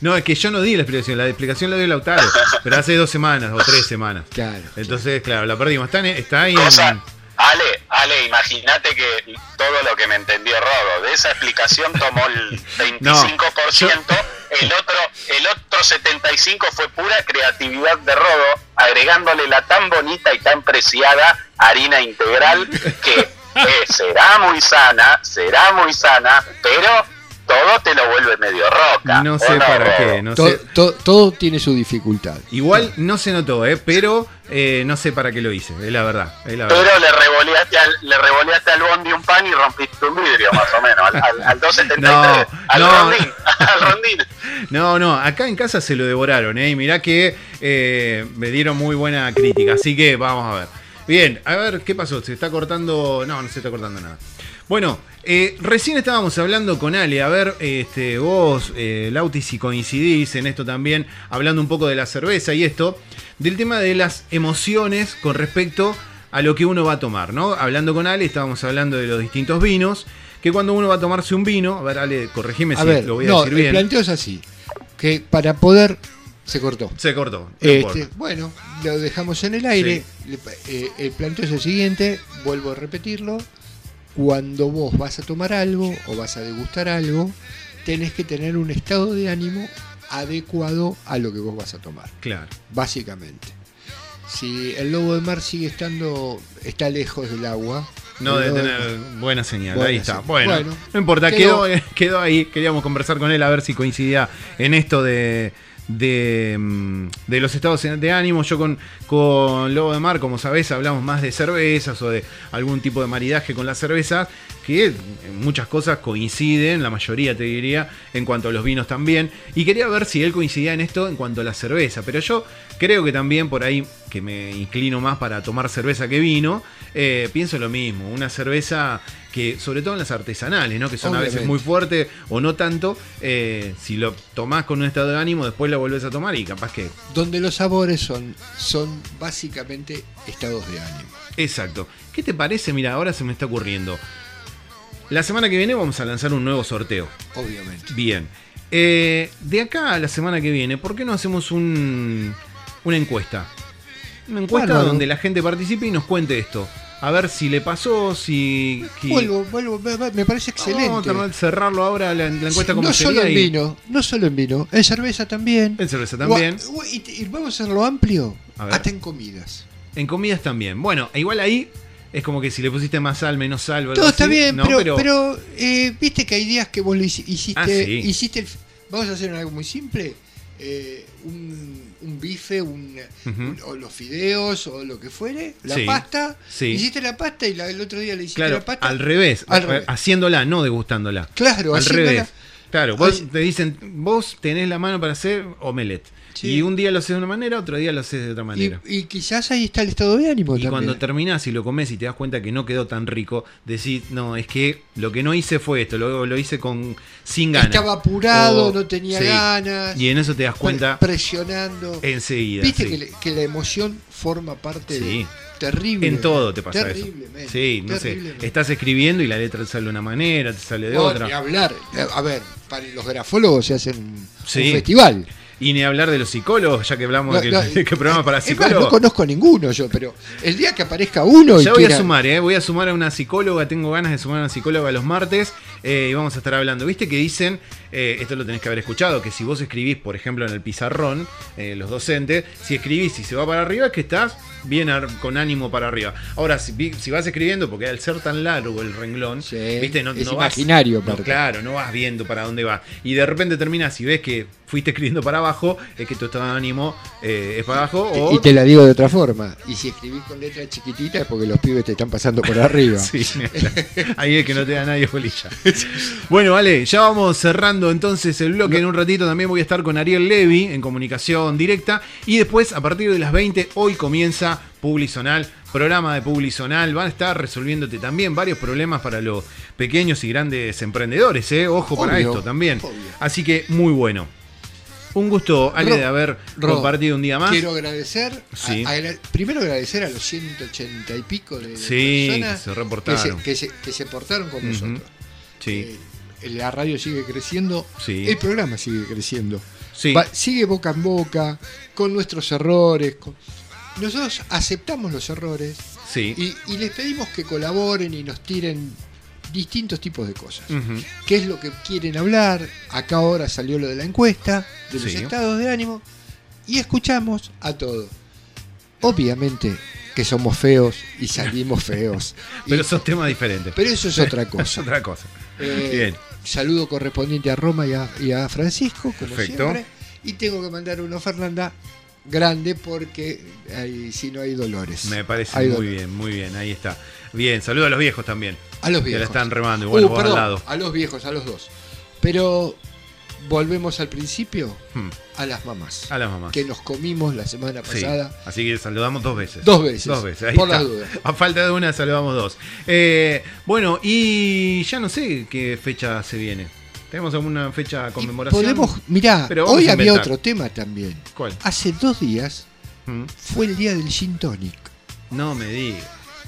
No, es que yo no di la explicación, la explicación la dio Lautaro, *laughs* pero hace dos semanas o tres semanas. claro, Entonces, claro, la perdimos. Está, en- está ahí en... Ale, Ale, imagínate que todo lo que me entendió Rodo, de esa explicación tomó el *laughs* 25%, el otro el otro 75 fue pura creatividad de Rodo, agregándole la tan bonita y tan preciada harina integral que *laughs* eh, será muy sana, será muy sana, pero todo te lo vuelve medio roca. No ¿o sé para qué, no To- sé. to- todo tiene su dificultad. Igual no se notó, ¿eh? pero eh, no sé para qué lo hice, es la verdad. Es la verdad. Pero le revoleaste, al, le revoleaste al bondi un pan y rompiste un vidrio, más o menos, al, al, al 273, *laughs* No, al no. rondín, *laughs* al rondín. No, no, acá en casa se lo devoraron, ¿eh? Y mirá que eh, me dieron muy buena crítica, así que vamos a ver. Bien, a ver, ¿qué pasó? ¿Se está cortando? No, no se está cortando nada. Bueno, eh, recién estábamos hablando con Ale, a ver, este, vos, eh, Lauti, si coincidís en esto también, hablando un poco de la cerveza y esto, del tema de las emociones con respecto a lo que uno va a tomar, ¿no? Hablando con Ale, estábamos hablando de los distintos vinos, que cuando uno va a tomarse un vino, a ver, Ale, corregime A si ver, lo voy a no, decir el bien. planteo es así, que para poder Se cortó. Se cortó. no Este, bueno, lo dejamos en el aire. Le- eh, el planteo es el siguiente, vuelvo a repetirlo. Cuando vos vas a tomar algo o vas a degustar algo, tenés que tener un estado de ánimo adecuado a lo que vos vas a tomar, Claro. básicamente. Si el lobo de mar sigue estando, está lejos del agua. No debe tener buena señal. Buena ahí está. señal. Bueno, Bueno, no importa, quedó ahí. Queríamos conversar con él a ver si coincidía en esto de, de, mm, de los estados de ánimo. Yo con, con Lobo de Mar, como sabés, hablamos más de cervezas o de algún tipo de maridaje con las cervezas, que muchas cosas coinciden, la mayoría te diría, en cuanto a los vinos también. Y quería ver si él coincidía en esto en cuanto a la cerveza. Pero yo creo que también por ahí, que me inclino más para tomar cerveza que vino, eh, pienso lo mismo. Una cerveza que, sobre todo en las artesanales, ¿no? que son a veces muy fuertes o no tanto, eh, si lo tomás con un estado de ánimo, después la volvés a tomar y capaz que... Donde los sabores son, son básicamente estados de ánimo. Exacto. ¿Qué te parece? Mira, ahora se me está ocurriendo. La semana que viene vamos a lanzar un nuevo sorteo. Obviamente. Bien. Eh, de acá a la semana que viene, ¿por qué no hacemos un, una encuesta? Una encuesta Bárbaro. donde la gente participe y nos cuente esto. A ver si le pasó, si... Vuelvo, vuelvo, me- me parece excelente. Vamos a cerrarlo ahora la, la encuesta como no solo en y- vino, no solo en vino, en cerveza también. En cerveza también. Y, y vamos a hacerlo amplio, hasta en comidas. En comidas también. Bueno, igual ahí es como que si le pusiste más sal, menos sal. Todo está bien, ¿no? pero, pero, eh, viste que hay días que vos lo hici- hiciste, Ah, sí. hiciste el- vamos a hacer algo muy simple, eh, un, un bife, un, o los fideos o lo que fuere, la Sí, pasta, sí. hiciste la pasta y la- el otro día le hiciste Claro, la pasta. al revés, Al revés. haciéndola, no degustándola. Claro, al revés. Claro, vos te dicen, vos tenés la mano para hacer omelette. Sí. Y un día lo haces de una manera, otro día lo haces de otra Y, manera. y quizás ahí está el estado de ánimo Y también. cuando terminás y lo comes y te das cuenta que no quedó tan rico, decís, no, es que lo que no hice fue esto, lo, lo hice con sin ganas. Estaba apurado, O- no tenía sí. ganas. Y en eso te das cuenta presionando. enseguida. Viste sí. que, le- que la emoción forma parte Sí. de. Terrible. En todo te pasa eso. Terriblemente, Sí, no sé. Estás escribiendo y la letra te sale de una manera, te sale de otra. ni hablar. A ver, para los grafólogos se hacen un festival. Y ni hablar de los psicólogos, ya que hablamos de que, No, no, *laughs* que programa para Es más, psicólogos. no conozco ninguno yo, pero el día que aparezca uno. y Ya voy a sumar, ¿eh? voy a sumar a una psicóloga, tengo ganas de sumar a una psicóloga los martes eh, y vamos a estar hablando. ¿Viste que dicen, eh, esto lo tenés que haber escuchado, que si vos escribís, por ejemplo, en el pizarrón, eh, los docentes, si escribís y se va para arriba es que estás bien con ánimo para arriba. Ahora, si, si vas escribiendo, porque al ser tan largo el renglón, ¿viste? No, es no vas- imaginario, no, aparte. claro, no vas viendo para dónde va. Y de repente terminas y ves que fuiste escribiendo para abajo, es que tu estado de ánimo eh, es para abajo. O Y te la digo de otra forma. Y si escribís con letra chiquitita es porque los pibes te están pasando por arriba. *laughs* Sí, ahí es que no te da nadie bolilla. Bueno, vale, ya vamos cerrando entonces el bloque. En un ratito también voy a estar con Ariel Levy en comunicación directa. Y después, a partir de las 20, hoy comienza Publizonal, programa de Publizonal. Van a estar resolviéndote también varios problemas para los pequeños y grandes emprendedores. ¿eh? Ojo para Obvio, esto también. obvio. Así que muy bueno. Un gusto, Ale, de haber compartido un día más. Quiero agradecer. Sí. a- primero agradecer a los 180 y pico de, de Sí, personas que se reportaron. Que se, que se- que se portaron con nosotros. Sí. Eh, la radio sigue creciendo. Sí. El programa sigue creciendo. Sí. Va- sigue boca en boca, con nuestros errores. con- Nosotros aceptamos los errores Sí. y, y les pedimos que colaboren y nos tiren distintos tipos de cosas. ¿Qué es lo que quieren hablar? Acá ahora salió lo de la encuesta, de los Sí. estados de ánimo, y escuchamos a todo. Obviamente que somos feos y salimos feos. Y- *laughs* Pero son temas diferentes. pero eso es otra *laughs* Es cosa. otra cosa. Eh, Bien. Saludo correspondiente a Roma y a, y a Francisco, como Perfecto. siempre. Y tengo que mandar uno a Fernanda grande porque ahí, si no hay dolores. Me parece Hay muy bien, muy bien, ahí está. Bien, saludo a los viejos también. A los Que viejos. la están remando y bueno, Uh, vos al lado. A los viejos, a los dos. Pero volvemos al principio, Hmm, a las mamás. A las mamás. Que nos comimos la semana Sí, pasada. así que saludamos dos veces. Dos veces, Dos veces, ahí por está. las dudas. A falta de una, saludamos dos. Eh, bueno, y ya no sé qué fecha se viene. ¿Tenemos alguna fecha de conmemoración? Podemos, mirá, Pero hoy había otro tema también. ¿Cuál? Hace dos días Mm, fue el día del gin tonic. No me digas.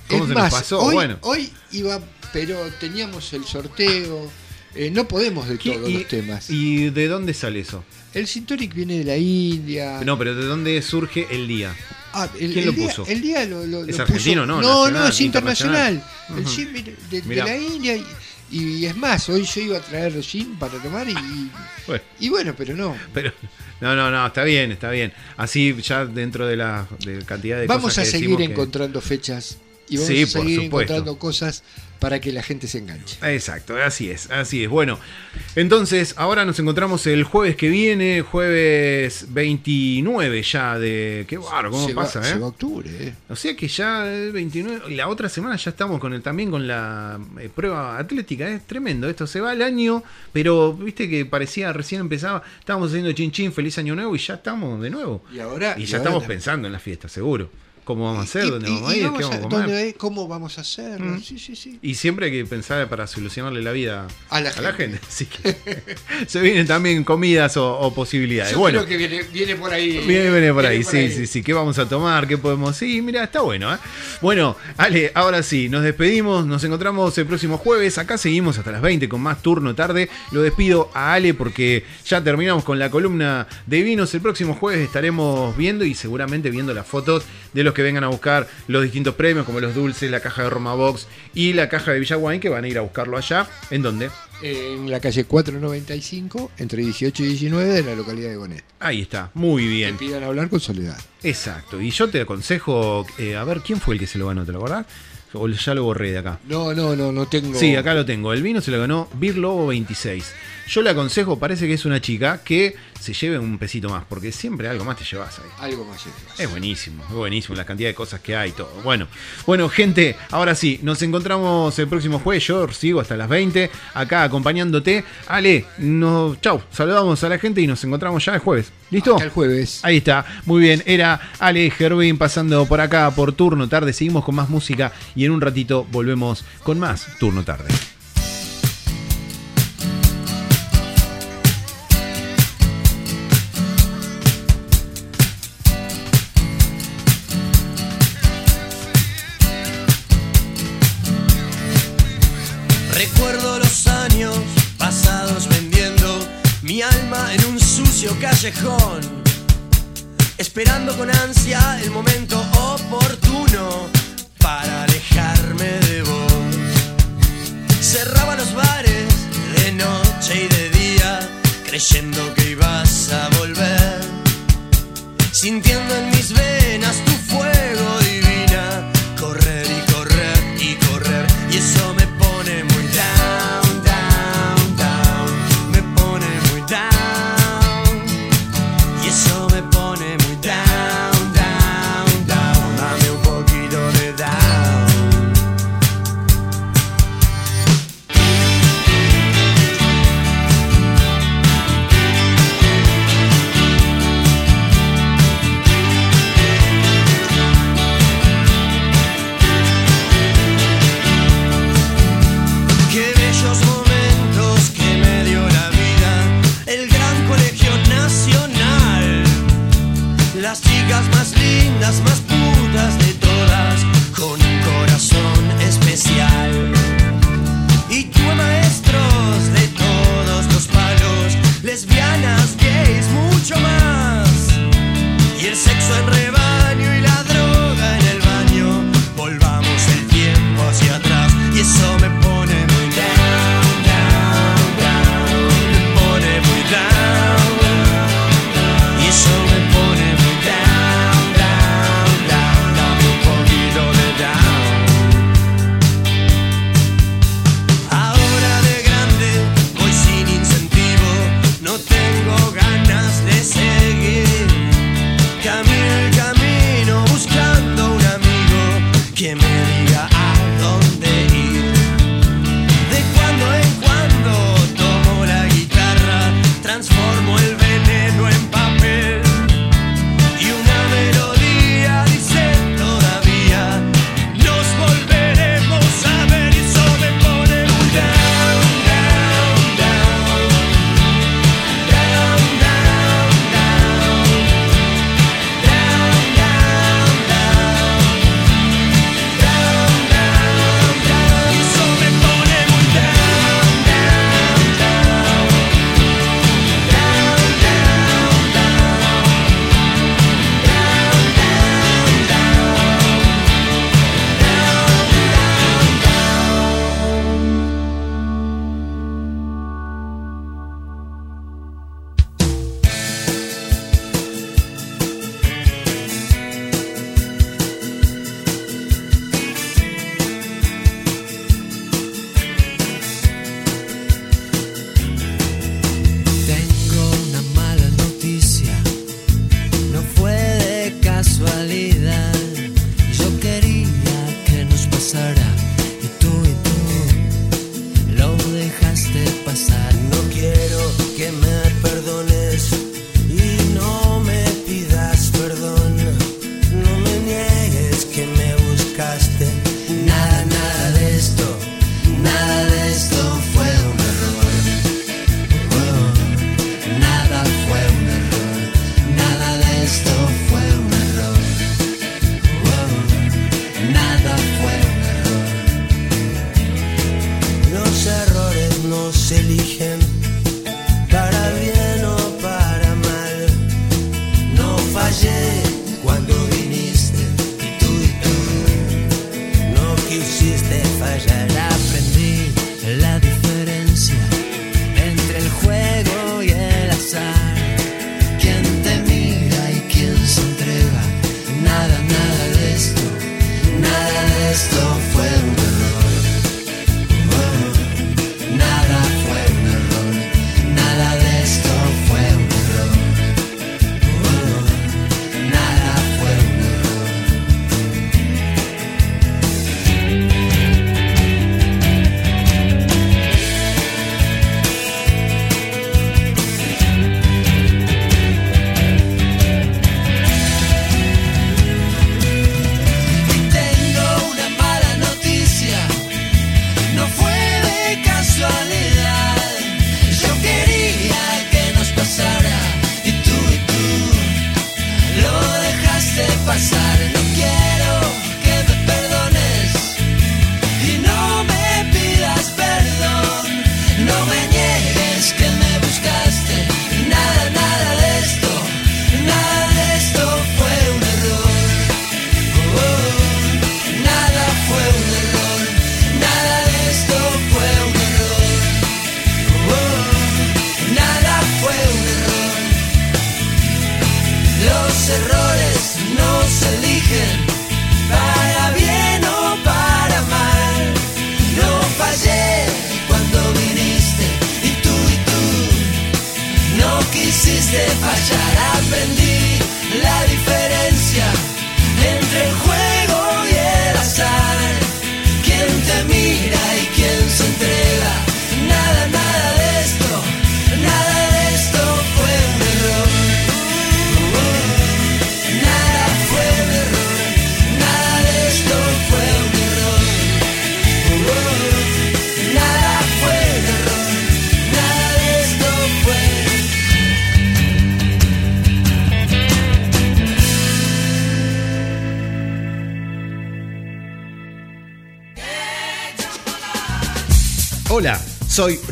¿Cómo Es se más, nos pasó? Hoy, bueno, hoy iba, pero teníamos el sorteo Eh, no podemos de ¿Qué- todos y, los temas. ¿Y de dónde sale eso? El Sintonic viene de la India. No, pero ¿de dónde surge el día? Ah, el, ¿Quién el lo día, puso? El día lo, lo- ¿Es lo argentino, puso- no? No, Nacional, no, es internacional. internacional. El de, de Mirá. la India y, y es más, hoy yo iba a traer gin para tomar y, Bueno, y bueno, pero no. pero no, no, no, está bien, está bien. Así ya dentro de la de cantidad de Vamos cosas a seguir que- encontrando fechas y vamos Sí, a por seguir supuesto. encontrando cosas para que la gente se enganche. Exacto, así es, así es. Bueno, entonces ahora nos encontramos el jueves que viene, jueves 29 ya de... Qué bárbaro, ¿cómo se, va, pasa, se eh? va octubre, ¿eh? O sea que ya el 29, y la otra semana ya estamos con el también con la eh, prueba atlética, es tremendo esto, se va el año, pero viste que parecía recién empezaba, estábamos haciendo chin chin, feliz año nuevo y ya estamos de nuevo. Y ahora Y y ya ahora estamos también. pensando en la fiesta, seguro. ¿Cómo vamos a hacer? ¿Dónde vamos a ir? vamos ¿Qué a- vamos a comer? ¿Cómo vamos a hacerlo? Sí, sí, sí. Y siempre hay que pensar para solucionarle la vida A la gente. Así *laughs* que *laughs* se vienen también comidas o, o posibilidades. Yo bueno, creo que viene, viene por ahí. Viene, viene por ahí, por sí, ahí. sí, sí. ¿Qué vamos a tomar? ¿Qué podemos? Sí, mira, está bueno, ¿eh? Bueno, Ale, ahora sí, nos despedimos, nos encontramos el próximo jueves. Acá seguimos hasta las 20 con más turno tarde. Lo despido a Ale porque ya terminamos con la columna de vinos. El próximo jueves estaremos viendo y seguramente viendo las fotos de los que vengan a buscar los distintos premios, como los dulces, la caja de Roma Box y la caja de Villaguay, que van a ir a buscarlo allá. ¿En dónde? En la calle 495, entre 18 y 19 de la localidad de Gonet. Ahí está, muy bien. Que pidan hablar con Soledad. Exacto. Y yo te aconsejo, eh, a ver, ¿quién fue el que se lo ganó? ¿Te lo acordás? O ya lo borré de acá. No, no, no, no tengo. Sí, acá lo tengo. El vino se lo ganó Beer Lobo 26. Yo le aconsejo, parece que es una chica, que se lleve un pesito más, porque siempre algo más te llevas ahí. Algo más llevas. Es buenísimo, es buenísimo la cantidad de cosas que hay y todo. Bueno, bueno, gente, ahora sí, nos encontramos el próximo jueves. Yo sigo hasta las 20 acá acompañándote. Ale, no, chau, saludamos a la gente y nos encontramos ya el jueves. ¿Listo? Hasta el jueves. Ahí está, muy bien. Era Ale Gervin pasando por acá por turno tarde. Seguimos con más música y en un ratito volvemos con más turno tarde. Esperando con ansia el momento oportuno para alejarme de vos. Cerraba los bares de noche y de día, creyendo que ibas a volver, sintiendo en mis venas tu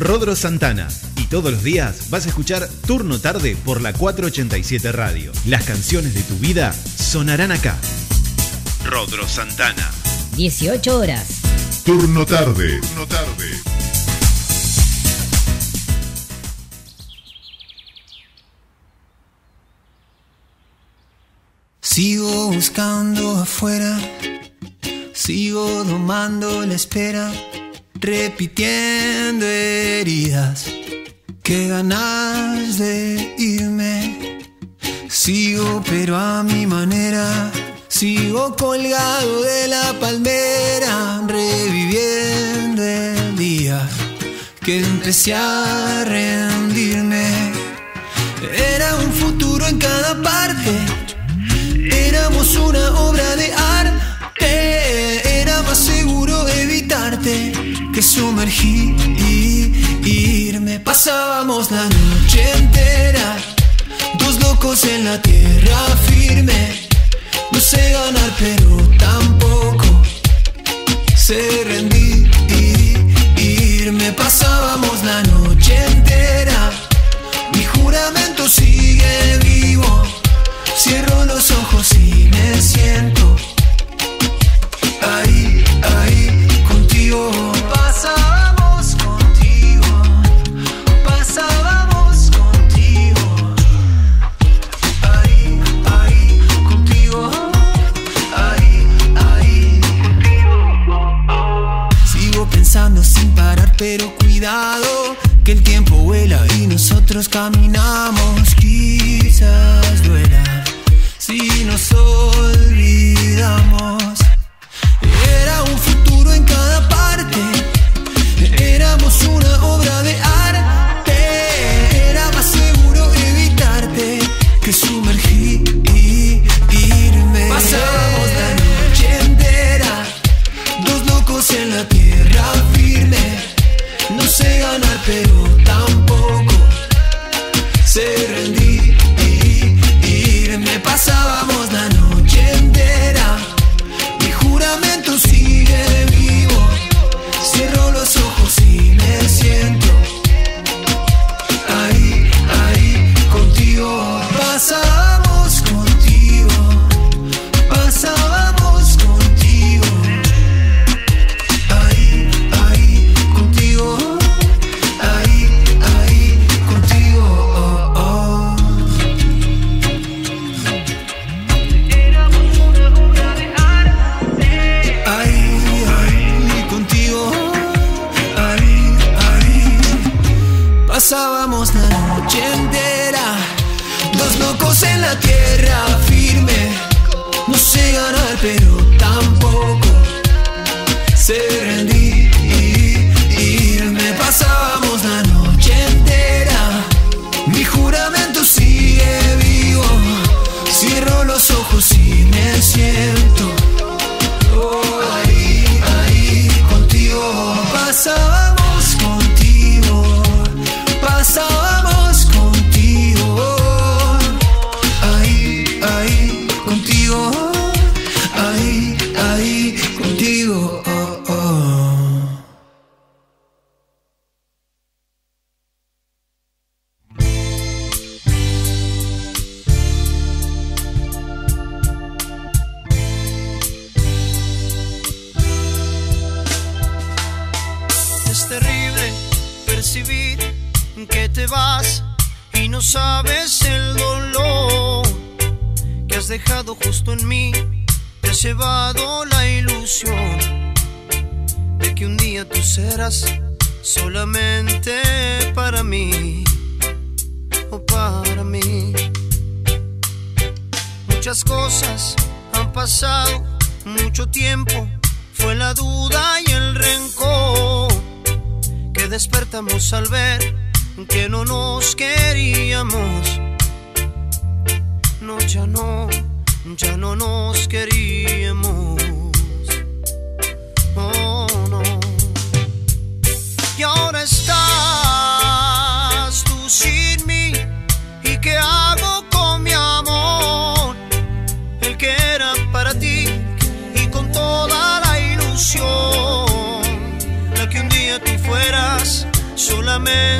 Rodro Santana. Y todos los días vas a escuchar Turno Tarde por la 487 Radio. Las canciones de tu vida sonarán acá. Rodro Santana. 18 horas. Turno Tarde. Turno Tarde. Sigo buscando afuera, sigo domando la espera repitiendo heridas. Qué ganas de irme. Sigo pero a mi manera. Sigo colgado de la palmera, reviviendo el día que empecé a rendirme. Era un futuro en cada parte, éramos una obra de arte, era más seguro evitarte que. Pasábamos la noche entera, dos locos en la tierra firme. No sé ganar, pero tampoco sé rendir. Dejado justo en mí. Te has llevado la ilusión de que un día tú serás solamente para mí o para mí. Muchas cosas han pasado, mucho tiempo, fue la duda y el rencor que despertamos al ver que no nos queríamos. No, ya no, ya no nos queríamos. Oh, no. Y ahora estás tú sin mí. ¿Y qué hago con mi amor? El que era para ti y con toda la ilusión. La que un día tú fueras solamente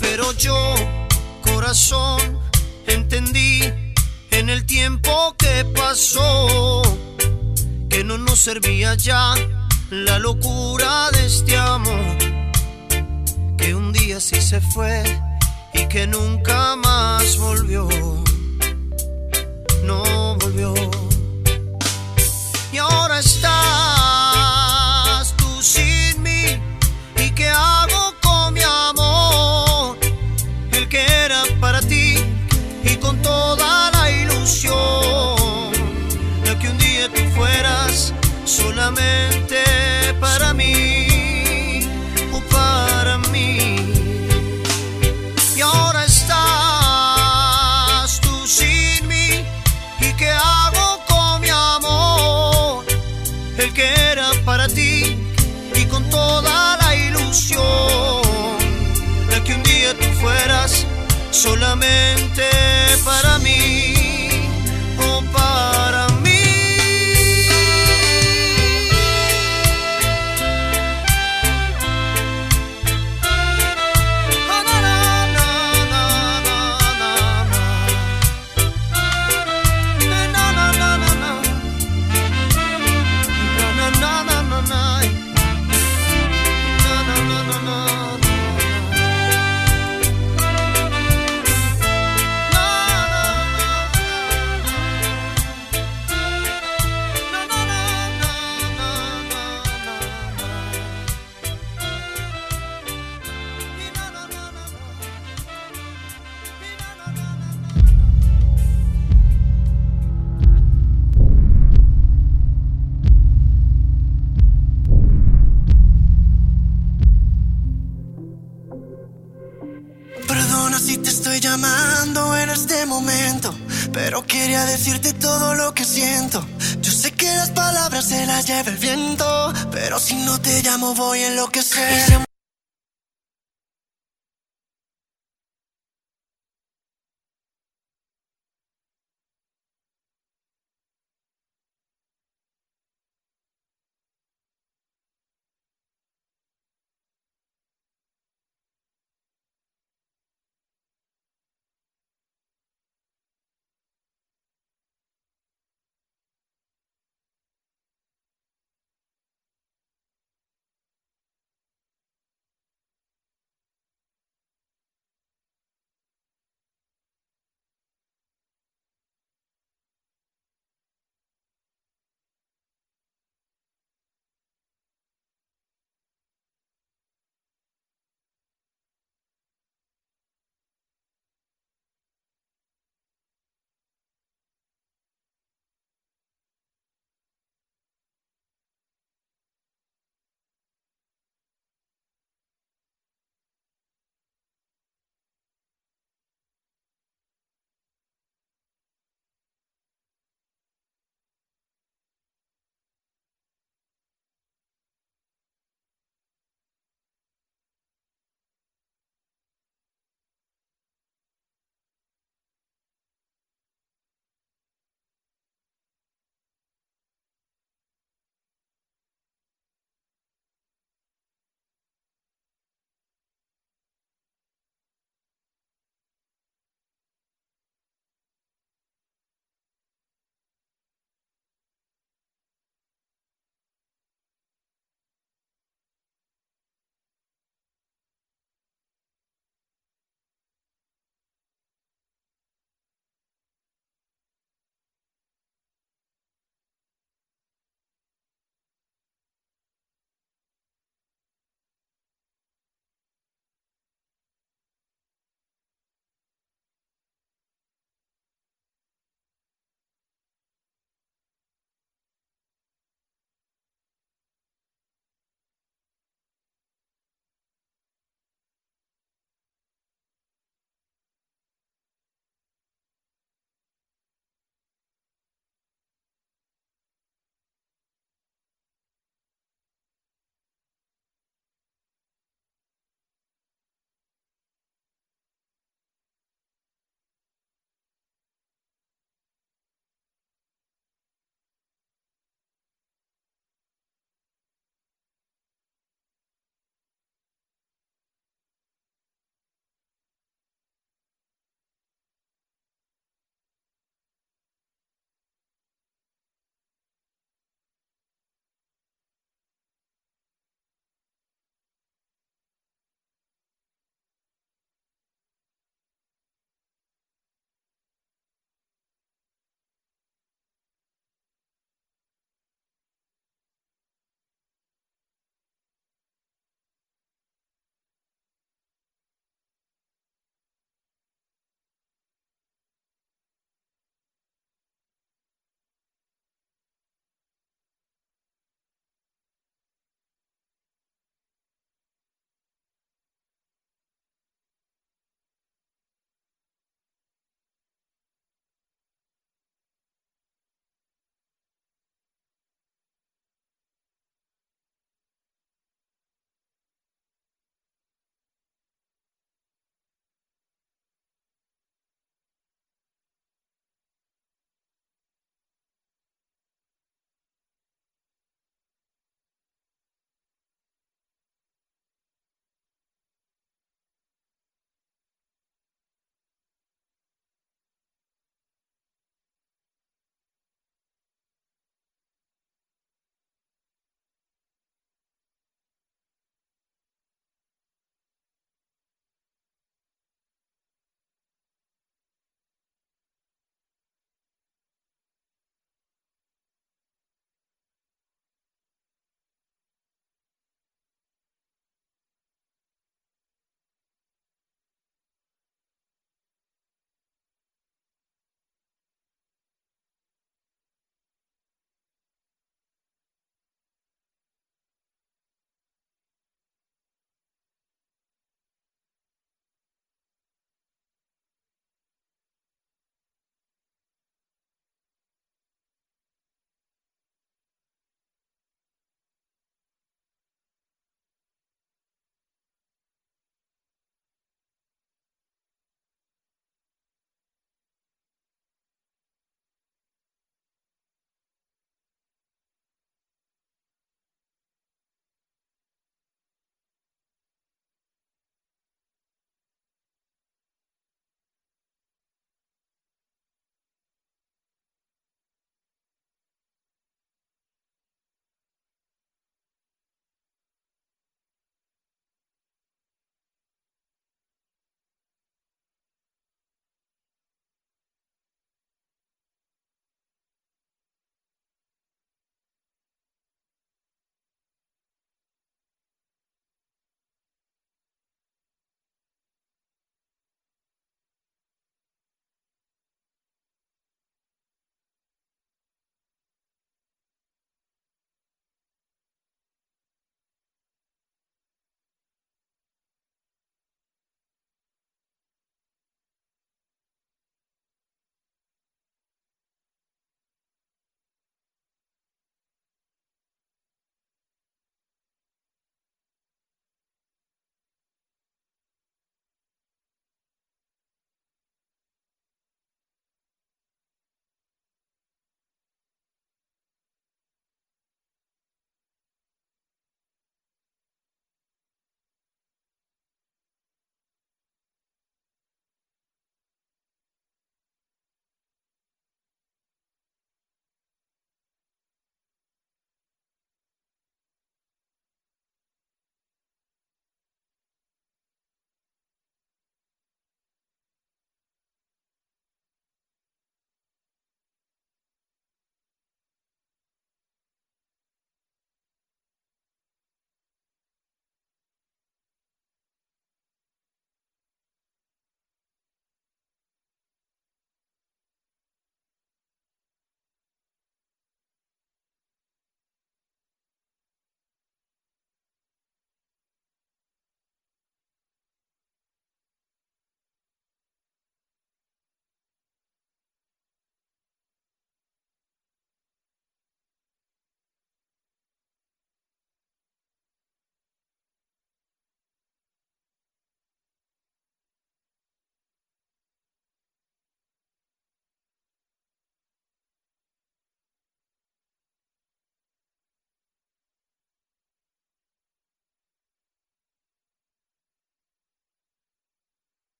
Pero yo, corazón, entendí en el tiempo que pasó que no nos servía ya la locura de este amor, que un día sí se fue y que nunca más volvió, no volvió. Y ahora estás frente